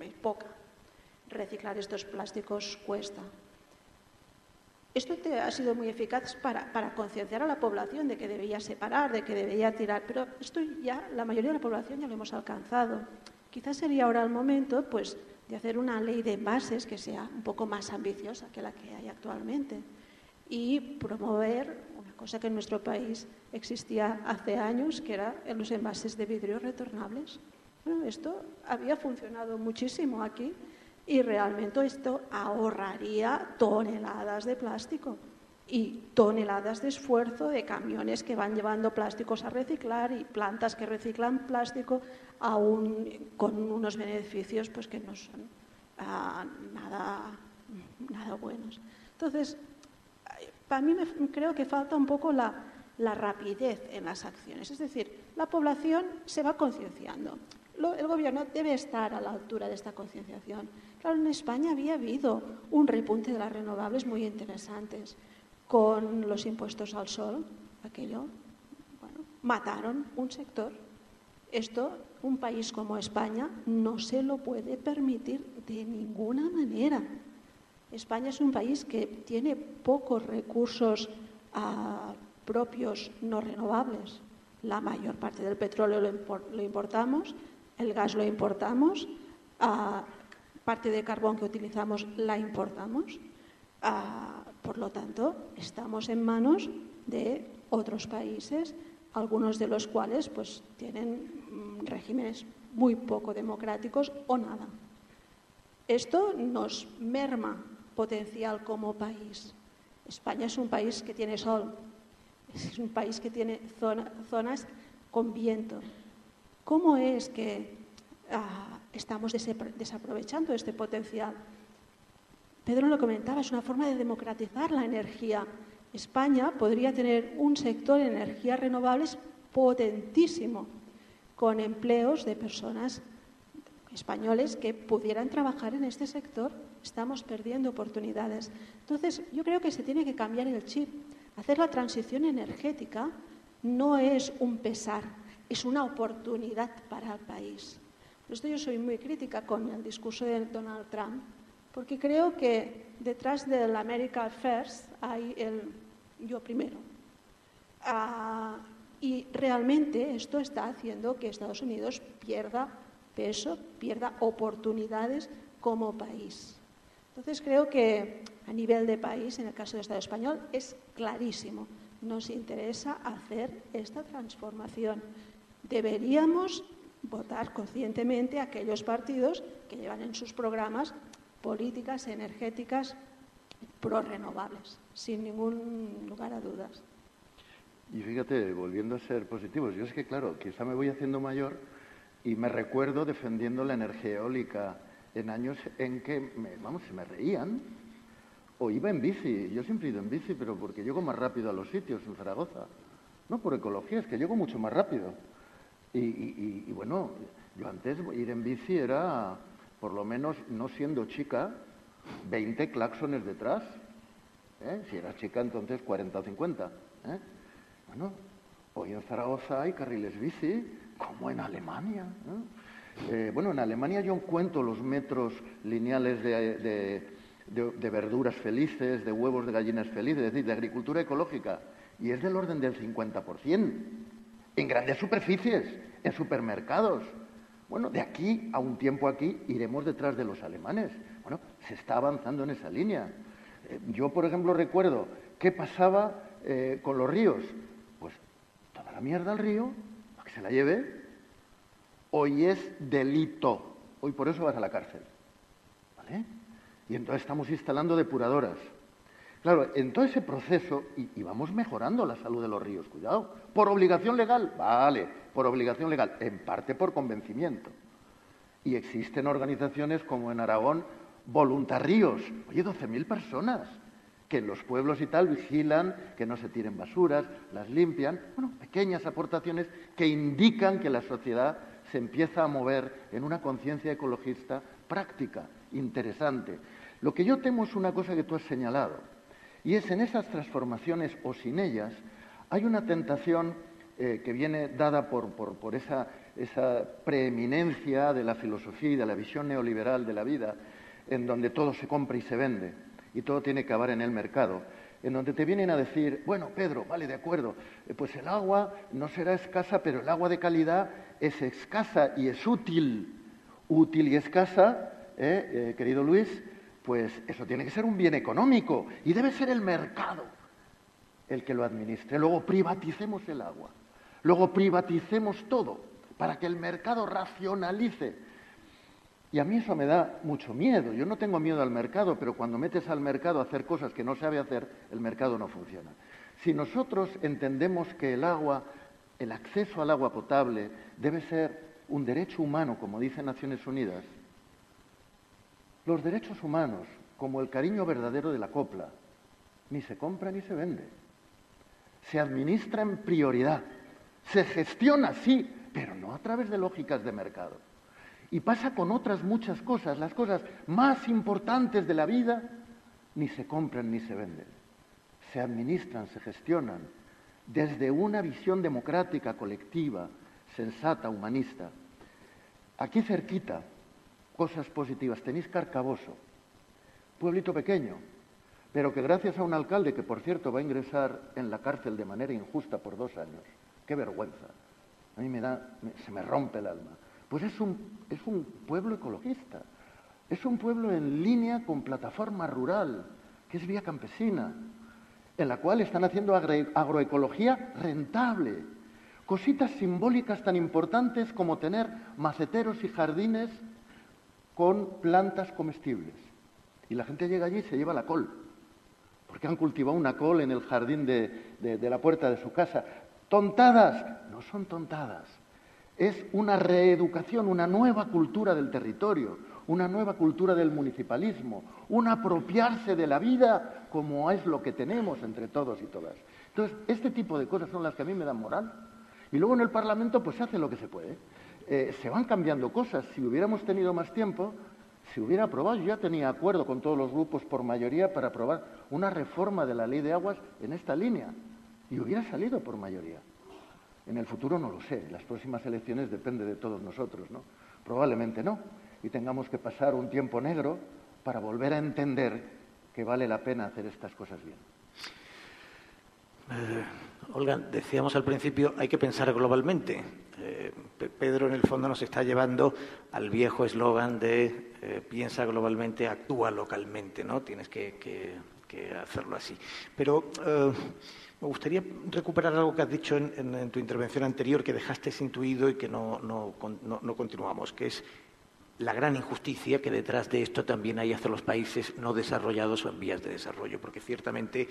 Speaker 3: eh, es poca. Reciclar estos plásticos cuesta. Esto ha sido muy eficaz para, para concienciar a la población de que debía separar, de que debía tirar, pero esto ya la mayoría de la población ya lo hemos alcanzado. Quizás sería ahora el momento pues, de hacer una ley de envases que sea un poco más ambiciosa que la que hay actualmente y promover una cosa que en nuestro país existía hace años, que era los envases de vidrio retornables. Bueno, esto había funcionado muchísimo aquí y realmente esto ahorraría toneladas de plástico y toneladas de esfuerzo de camiones que van llevando plásticos a reciclar y plantas que reciclan plástico aún con unos beneficios pues que no son ah, nada, nada buenos. Entonces, para mí me, creo que falta un poco la, rapidez en las acciones. Es decir, la población se va concienciando. El gobierno debe estar a la altura de esta concienciación. Claro, en España había habido un repunte de las renovables muy interesantes con los impuestos al sol. Aquello, bueno, mataron un sector. Esto, un país como España, no se lo puede permitir de ninguna manera. España es un país que tiene pocos recursos ah, propios no renovables. La mayor parte del petróleo lo, importamos, el gas lo importamos, ah, parte de carbón que utilizamos la importamos. Ah, por lo tanto, estamos en manos de otros países, algunos de los cuales pues, tienen mm, regímenes muy poco democráticos o nada. Esto nos merma potencial como país. España es un país que tiene sol, es un país que tiene zonas con viento. ¿Cómo es que ah, estamos desaprovechando este potencial? Pedro lo comentaba, es una forma de democratizar la energía. España podría tener un sector de energías renovables potentísimo, con empleos de personas españoles que pudieran trabajar en este sector. Estamos perdiendo oportunidades. Entonces, yo creo que se tiene que cambiar el chip. Hacer la transición energética no es un pesar, es una oportunidad para el país. Por esto yo soy muy crítica con el discurso de Donald Trump, porque creo que detrás del America First hay el yo primero. Ah, y realmente esto está haciendo que Estados Unidos pierda peso, pierda oportunidades como país. Entonces creo que a nivel de país, en el caso del Estado español, es clarísimo. Nos interesa hacer esta transformación. Deberíamos votar conscientemente aquellos partidos que llevan en sus programas políticas energéticas pro-renovables, sin ningún lugar a dudas.
Speaker 4: Y fíjate, volviendo a ser positivos, yo es que, claro, quizá me voy haciendo mayor y me recuerdo defendiendo la energía eólica en años en que, vamos, se me reían. O iba en bici, yo siempre he ido en bici, pero porque llego más rápido a los sitios en Zaragoza. No por ecología, es que llego mucho más rápido. Y, bueno, yo antes ir en bici era, por lo menos no siendo chica, 20 claxones detrás. ¿eh? Si era chica, entonces 40 o 50. ¿eh? Bueno, hoy en Zaragoza hay carriles bici, como en Alemania. Eh, bueno, en Alemania yo cuento los metros lineales de, verduras felices, de huevos de gallinas felices, es decir, de agricultura ecológica, y es del orden del 50%, en grandes superficies, en supermercados. Bueno, de aquí a un tiempo aquí iremos detrás de los alemanes. Bueno, se está avanzando en esa línea. Eh, yo, por ejemplo, recuerdo qué pasaba eh, con los ríos. Pues toda la mierda al río, para que se la lleve, hoy es delito. Hoy por eso vas a la cárcel. ¿Vale? Y entonces estamos instalando depuradoras. Claro, en todo ese proceso, y, vamos mejorando la salud de los ríos, cuidado, por obligación legal, vale, por obligación legal, en parte por convencimiento. Y existen organizaciones como en Aragón, voluntarios, oye, 12.000 personas, que en los pueblos y tal vigilan que no se tiren basuras, las limpian, bueno, pequeñas aportaciones que indican que la sociedad se empieza a mover en una conciencia ecologista práctica, interesante. Lo que yo temo es una cosa que tú has señalado, y es en esas transformaciones o sin ellas, hay una tentación eh, que viene dada por, por, esa, esa, preeminencia de la filosofía y de la visión neoliberal de la vida, en donde todo se compra y se vende, y todo tiene que acabar en el mercado en donde te vienen a decir, bueno, Pedro, vale, de acuerdo, eh, pues el agua no será escasa, pero el agua de calidad es escasa y es útil. Útil y escasa, ¿eh? Eh, querido Luis, pues eso tiene que ser un bien económico y debe ser el mercado el que lo administre. Luego privaticemos el agua, luego privaticemos todo para que el mercado racionalice y a mí eso me da mucho miedo. Yo no tengo miedo al mercado, pero cuando metes al mercado a hacer cosas que no sabe hacer, el mercado no funciona. Si nosotros entendemos que el agua, el acceso al agua potable debe ser un derecho humano, como dice Naciones Unidas, los derechos humanos, como el cariño verdadero de la copla, ni se compra ni se vende. Se administra en prioridad. Se gestiona, sí, pero no a través de lógicas de mercado. Y pasa con otras muchas cosas. Las cosas más importantes de la vida ni se compran ni se venden. Se administran, se gestionan desde una visión democrática, colectiva, sensata, humanista. Aquí cerquita, cosas positivas. Tenéis Carcaboso, pueblito pequeño, pero que gracias a un alcalde que, por cierto, va a ingresar en la cárcel de manera injusta por dos años. Qué vergüenza. A mí me da, se me rompe el alma. Pues es un, es un pueblo ecologista, es un pueblo en línea con plataforma rural, que es vía campesina, en la cual están haciendo agroecología rentable. Cositas simbólicas tan importantes como tener maceteros y jardines con plantas comestibles. Y la gente llega allí y se lleva la col, porque han cultivado una col en el jardín de, de la puerta de su casa. Tontadas, no son tontadas es una reeducación, una nueva cultura del territorio, una nueva cultura del municipalismo, un apropiarse de la vida como es lo que tenemos entre todos y todas. Entonces, este tipo de cosas son las que a mí me dan moral. Y luego en el Parlamento pues se hace lo que se puede. Eh, se van cambiando cosas. Si hubiéramos tenido más tiempo, se hubiera aprobado. Yo ya tenía acuerdo con todos los grupos por mayoría para aprobar una reforma de la ley de aguas en esta línea. Y hubiera salido por mayoría. En el futuro no lo sé. Las próximas elecciones depende de todos nosotros, ¿no? Probablemente no. Y tengamos que pasar un tiempo negro para volver a entender que vale la pena hacer estas cosas bien.
Speaker 2: Eh, Olga, decíamos al principio, hay que pensar globalmente. Eh, Pedro, en el fondo, nos está llevando al viejo eslogan de eh, piensa globalmente, actúa localmente, ¿no? Tienes que, hacerlo así. Pero me gustaría recuperar algo que has dicho en, tu intervención anterior, que dejaste intuido y que no, no continuamos, que es la gran injusticia que detrás de esto también hay hacia los países no desarrollados o en vías de desarrollo, porque ciertamente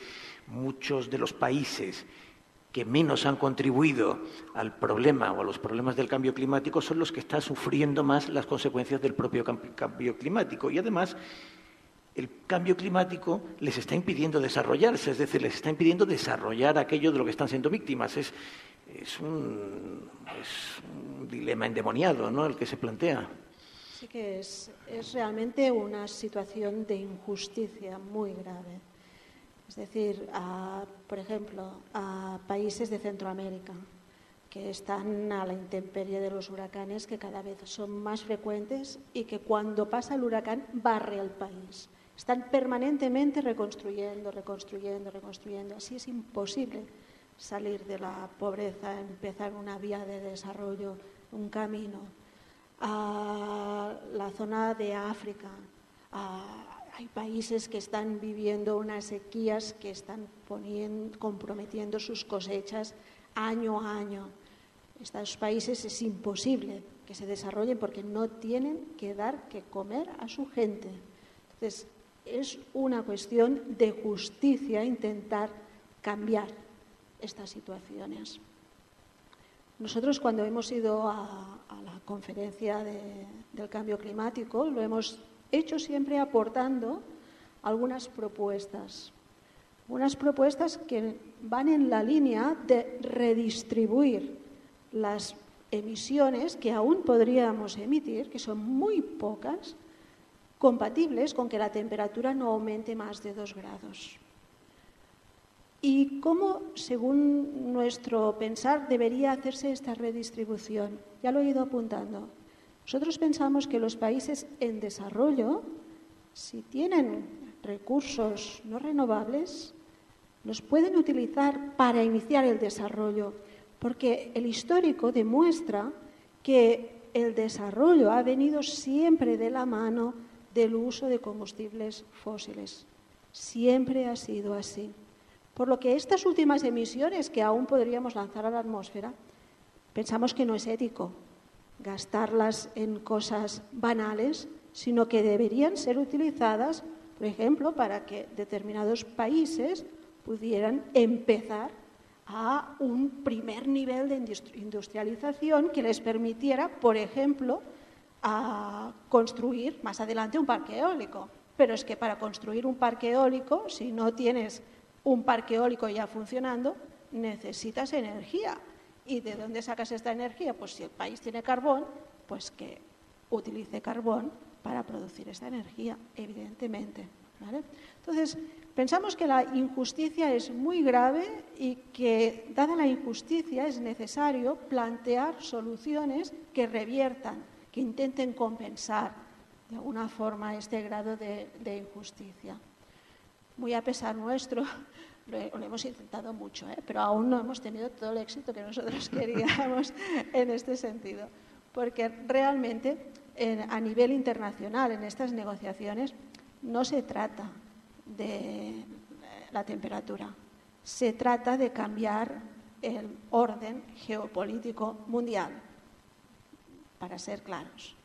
Speaker 2: muchos de los países que menos han contribuido al problema o a los problemas del cambio climático son los que están sufriendo más las consecuencias del propio cambio climático. Y además, el cambio climático les está impidiendo desarrollarse, es decir, les está impidiendo desarrollar aquello de lo que están siendo víctimas. Es, un, es un dilema endemoniado ¿no? el que se plantea.
Speaker 3: Sí que es, realmente una situación de injusticia muy grave. Es decir, por ejemplo, a países de Centroamérica que están a la intemperie de los huracanes que cada vez son más frecuentes y que cuando pasa el huracán barre al país. Están permanentemente reconstruyendo, reconstruyendo, reconstruyendo. Así es imposible salir de la pobreza, empezar una vía de desarrollo, un camino a la zona de África. Hay países que están viviendo unas sequías que están comprometiendo sus cosechas año a año. Estos países es imposible que se desarrollen porque no tienen que dar que comer a su gente. Entonces, es una cuestión de justicia intentar cambiar estas situaciones. Nosotros cuando hemos ido a, la conferencia del cambio climático lo hemos hecho siempre aportando algunas propuestas. Unas propuestas que van en la línea de redistribuir las emisiones que aún podríamos emitir, que son muy pocas, compatibles con que la temperatura no aumente más de dos grados y cómo, según nuestro pensar, debería hacerse esta redistribución. Ya lo he ido apuntando. Nosotros pensamos que los países en desarrollo, si tienen recursos no renovables, los pueden utilizar para iniciar el desarrollo, porque el histórico demuestra que el desarrollo ha venido siempre de la mano del uso de combustibles fósiles. Siempre ha sido así. Por lo que estas últimas emisiones que aún podríamos lanzar a la atmósfera, pensamos que no es ético gastarlas en cosas banales, sino que deberían ser utilizadas, por ejemplo, para que determinados países pudieran empezar a un primer nivel de industrialización que les permitiera, por ejemplo, a construir más adelante un parque eólico. Pero es que para construir un parque eólico, si no tienes un parque eólico ya funcionando, necesitas energía. ¿Y de dónde sacas esta energía? Pues si el país tiene carbón, pues que utilice carbón para producir esta energía, evidentemente. Entonces, pensamos que la injusticia es muy grave y que, dada la injusticia, es necesario plantear soluciones que reviertan, que intenten compensar de alguna forma este grado de injusticia muy a pesar nuestro, lo, hemos intentado mucho, ¿eh? pero aún no hemos tenido todo el éxito que nosotros queríamos en este sentido. Porque realmente a nivel internacional, en estas negociaciones, no se trata de la temperatura, se trata de cambiar el orden geopolítico mundial, para ser claros.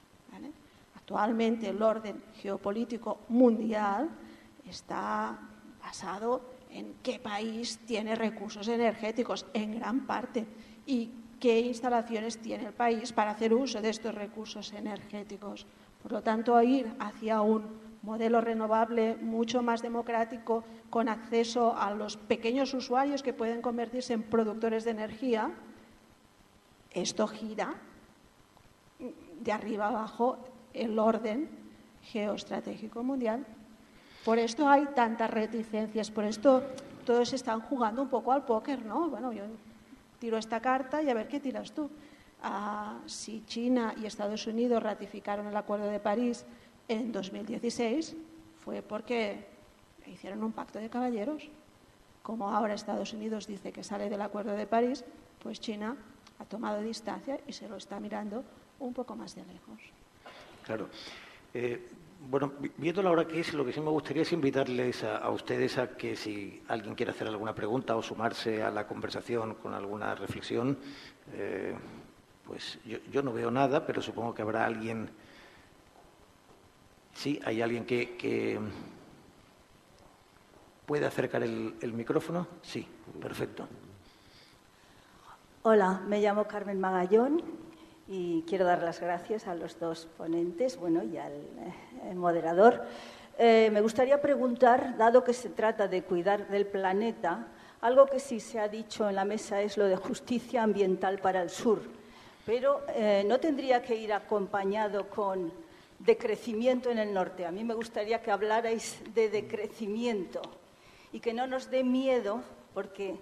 Speaker 3: Actualmente el orden geopolítico mundial está basado en qué país tiene recursos energéticos, en gran parte. Y qué instalaciones tiene el país para hacer uso de estos recursos energéticos. Por lo tanto, ir hacia un modelo renovable mucho más democrático, con acceso a los pequeños usuarios que pueden convertirse en productores de energía, esto gira de arriba abajo el orden geoestratégico mundial. Por esto hay tantas reticencias, por esto todos están jugando un poco al póker, ¿no? Bueno, yo tiro esta carta y a ver qué tiras tú. Ah, si China y Estados Unidos ratificaron el Acuerdo de París en 2016, fue porque hicieron un pacto de caballeros. Como ahora Estados Unidos dice que sale del Acuerdo de París, pues China ha tomado distancia y se lo está mirando un poco más de lejos.
Speaker 2: Claro. Eh, bueno, viendo la hora que es, lo que sí me gustaría es invitarles a, ustedes a que si alguien quiere hacer alguna pregunta o sumarse a la conversación con alguna reflexión, eh, pues yo, no veo nada, pero supongo que habrá alguien. Sí, hay alguien que, puede acercar el, el micrófono. Sí, perfecto.
Speaker 5: Hola, me llamo Carmen Magallón y quiero dar las gracias a los dos ponentes bueno, y al eh, moderador. Eh, me gustaría preguntar, dado que se trata de cuidar del planeta, algo que sí se ha dicho en la mesa es lo de justicia ambiental para el sur, pero eh, no tendría que ir acompañado con decrecimiento en el norte. A mí me gustaría que hablarais de decrecimiento y que no nos dé miedo, porque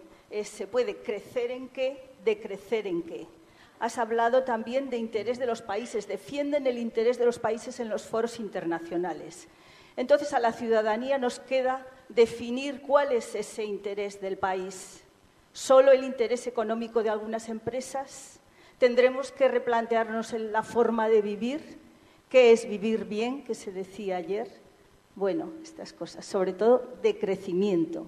Speaker 5: se puede crecer en qué, decrecer en qué. Has hablado también de interés de los países, defienden el interés de los países en los foros internacionales. Entonces, a la ciudadanía nos queda definir cuál es ese interés del país. ¿Solo el interés económico de algunas empresas? ¿Tendremos que replantearnos la forma de vivir? ¿Qué es vivir bien, que se decía ayer? Bueno, estas cosas, sobre todo de crecimiento,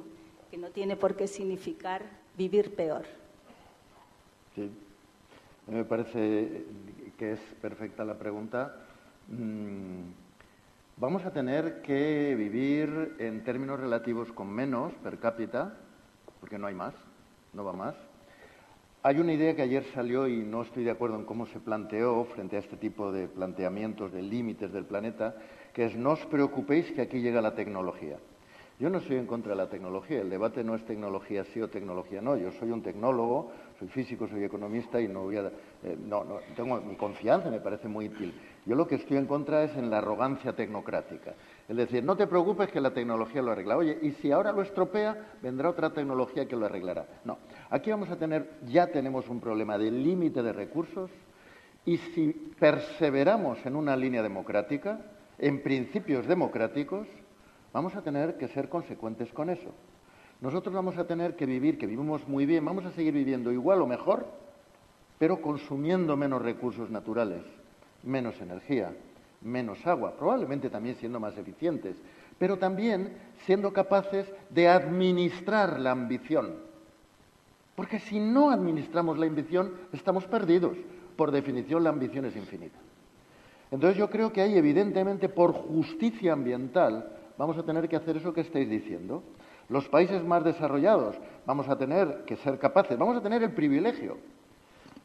Speaker 5: que no tiene por qué significar vivir peor.
Speaker 4: Sí. Me parece que es perfecta la pregunta. Mm, vamos a tener que vivir en términos relativos con menos per cápita, porque no hay más, no va más. Hay una idea que ayer salió y no estoy de acuerdo en cómo se planteó frente a este tipo de planteamientos de límites del planeta, que es no os preocupéis que aquí llega la tecnología. Yo no soy en contra de la tecnología, el debate no es tecnología sí o tecnología no. Yo soy un tecnólogo, soy físico, soy economista y no voy a. Eh, no, no, tengo mi confianza, me parece muy útil. Yo lo que estoy en contra es en la arrogancia tecnocrática. Es decir, no te preocupes que la tecnología lo arregla. Oye, y si ahora lo estropea, vendrá otra tecnología que lo arreglará. No, aquí vamos a tener, ya tenemos un problema de límite de recursos y si perseveramos en una línea democrática, en principios democráticos, Vamos a tener que ser consecuentes con eso. Nosotros vamos a tener que vivir, que vivimos muy bien, vamos a seguir viviendo igual o mejor, pero consumiendo menos recursos naturales, menos energía, menos agua, probablemente también siendo más eficientes, pero también siendo capaces de administrar la ambición. Porque si no administramos la ambición, estamos perdidos. Por definición, la ambición es infinita. Entonces yo creo que hay, evidentemente, por justicia ambiental, vamos a tener que hacer eso que estáis diciendo. Los países más desarrollados vamos a tener que ser capaces, vamos a tener el privilegio,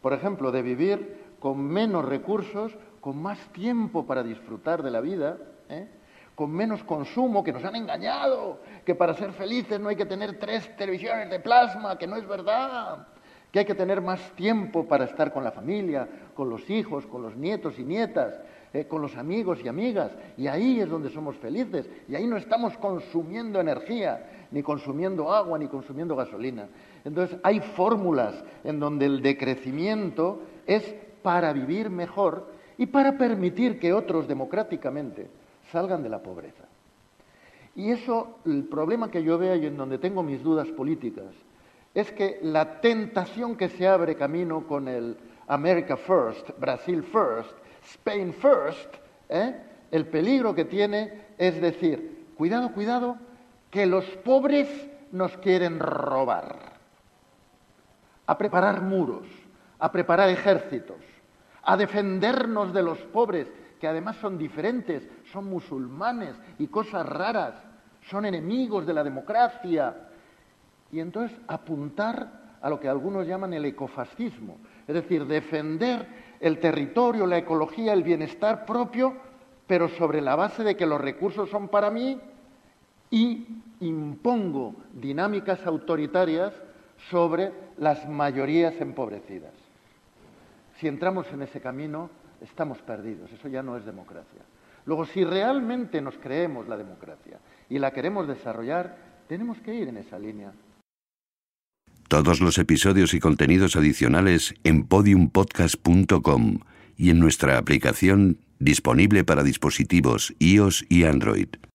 Speaker 4: por ejemplo, de vivir con menos recursos, con más tiempo para disfrutar de la vida, ¿eh? con menos consumo, que nos han engañado, que para ser felices no hay que tener tres televisiones de plasma, que no es verdad, que hay que tener más tiempo para estar con la familia, con los hijos, con los nietos y nietas, eh, con los amigos y amigas, y ahí es donde somos felices, y ahí no estamos consumiendo energía, ni consumiendo agua, ni consumiendo gasolina. Entonces, hay fórmulas en donde el decrecimiento es para vivir mejor y para permitir que otros democráticamente salgan de la pobreza. Y eso, el problema que yo veo y en donde tengo mis dudas políticas, es que la tentación que se abre camino con el America First, Brasil First, Spain First, ¿eh? el peligro que tiene es decir, cuidado, cuidado, que los pobres nos quieren robar, a preparar muros, a preparar ejércitos, a defendernos de los pobres, que además son diferentes, son musulmanes y cosas raras, son enemigos de la democracia. Y entonces apuntar a lo que algunos llaman el ecofascismo, es decir, defender el territorio, la ecología, el bienestar propio, pero sobre la base de que los recursos son para mí y impongo dinámicas autoritarias sobre las mayorías empobrecidas. Si entramos en ese camino, estamos perdidos. Eso ya no es democracia. Luego, si realmente nos creemos la democracia y la queremos desarrollar, tenemos que ir en esa línea.
Speaker 6: Todos los episodios y contenidos adicionales en podiumpodcast.com y en nuestra aplicación disponible para dispositivos iOS y Android.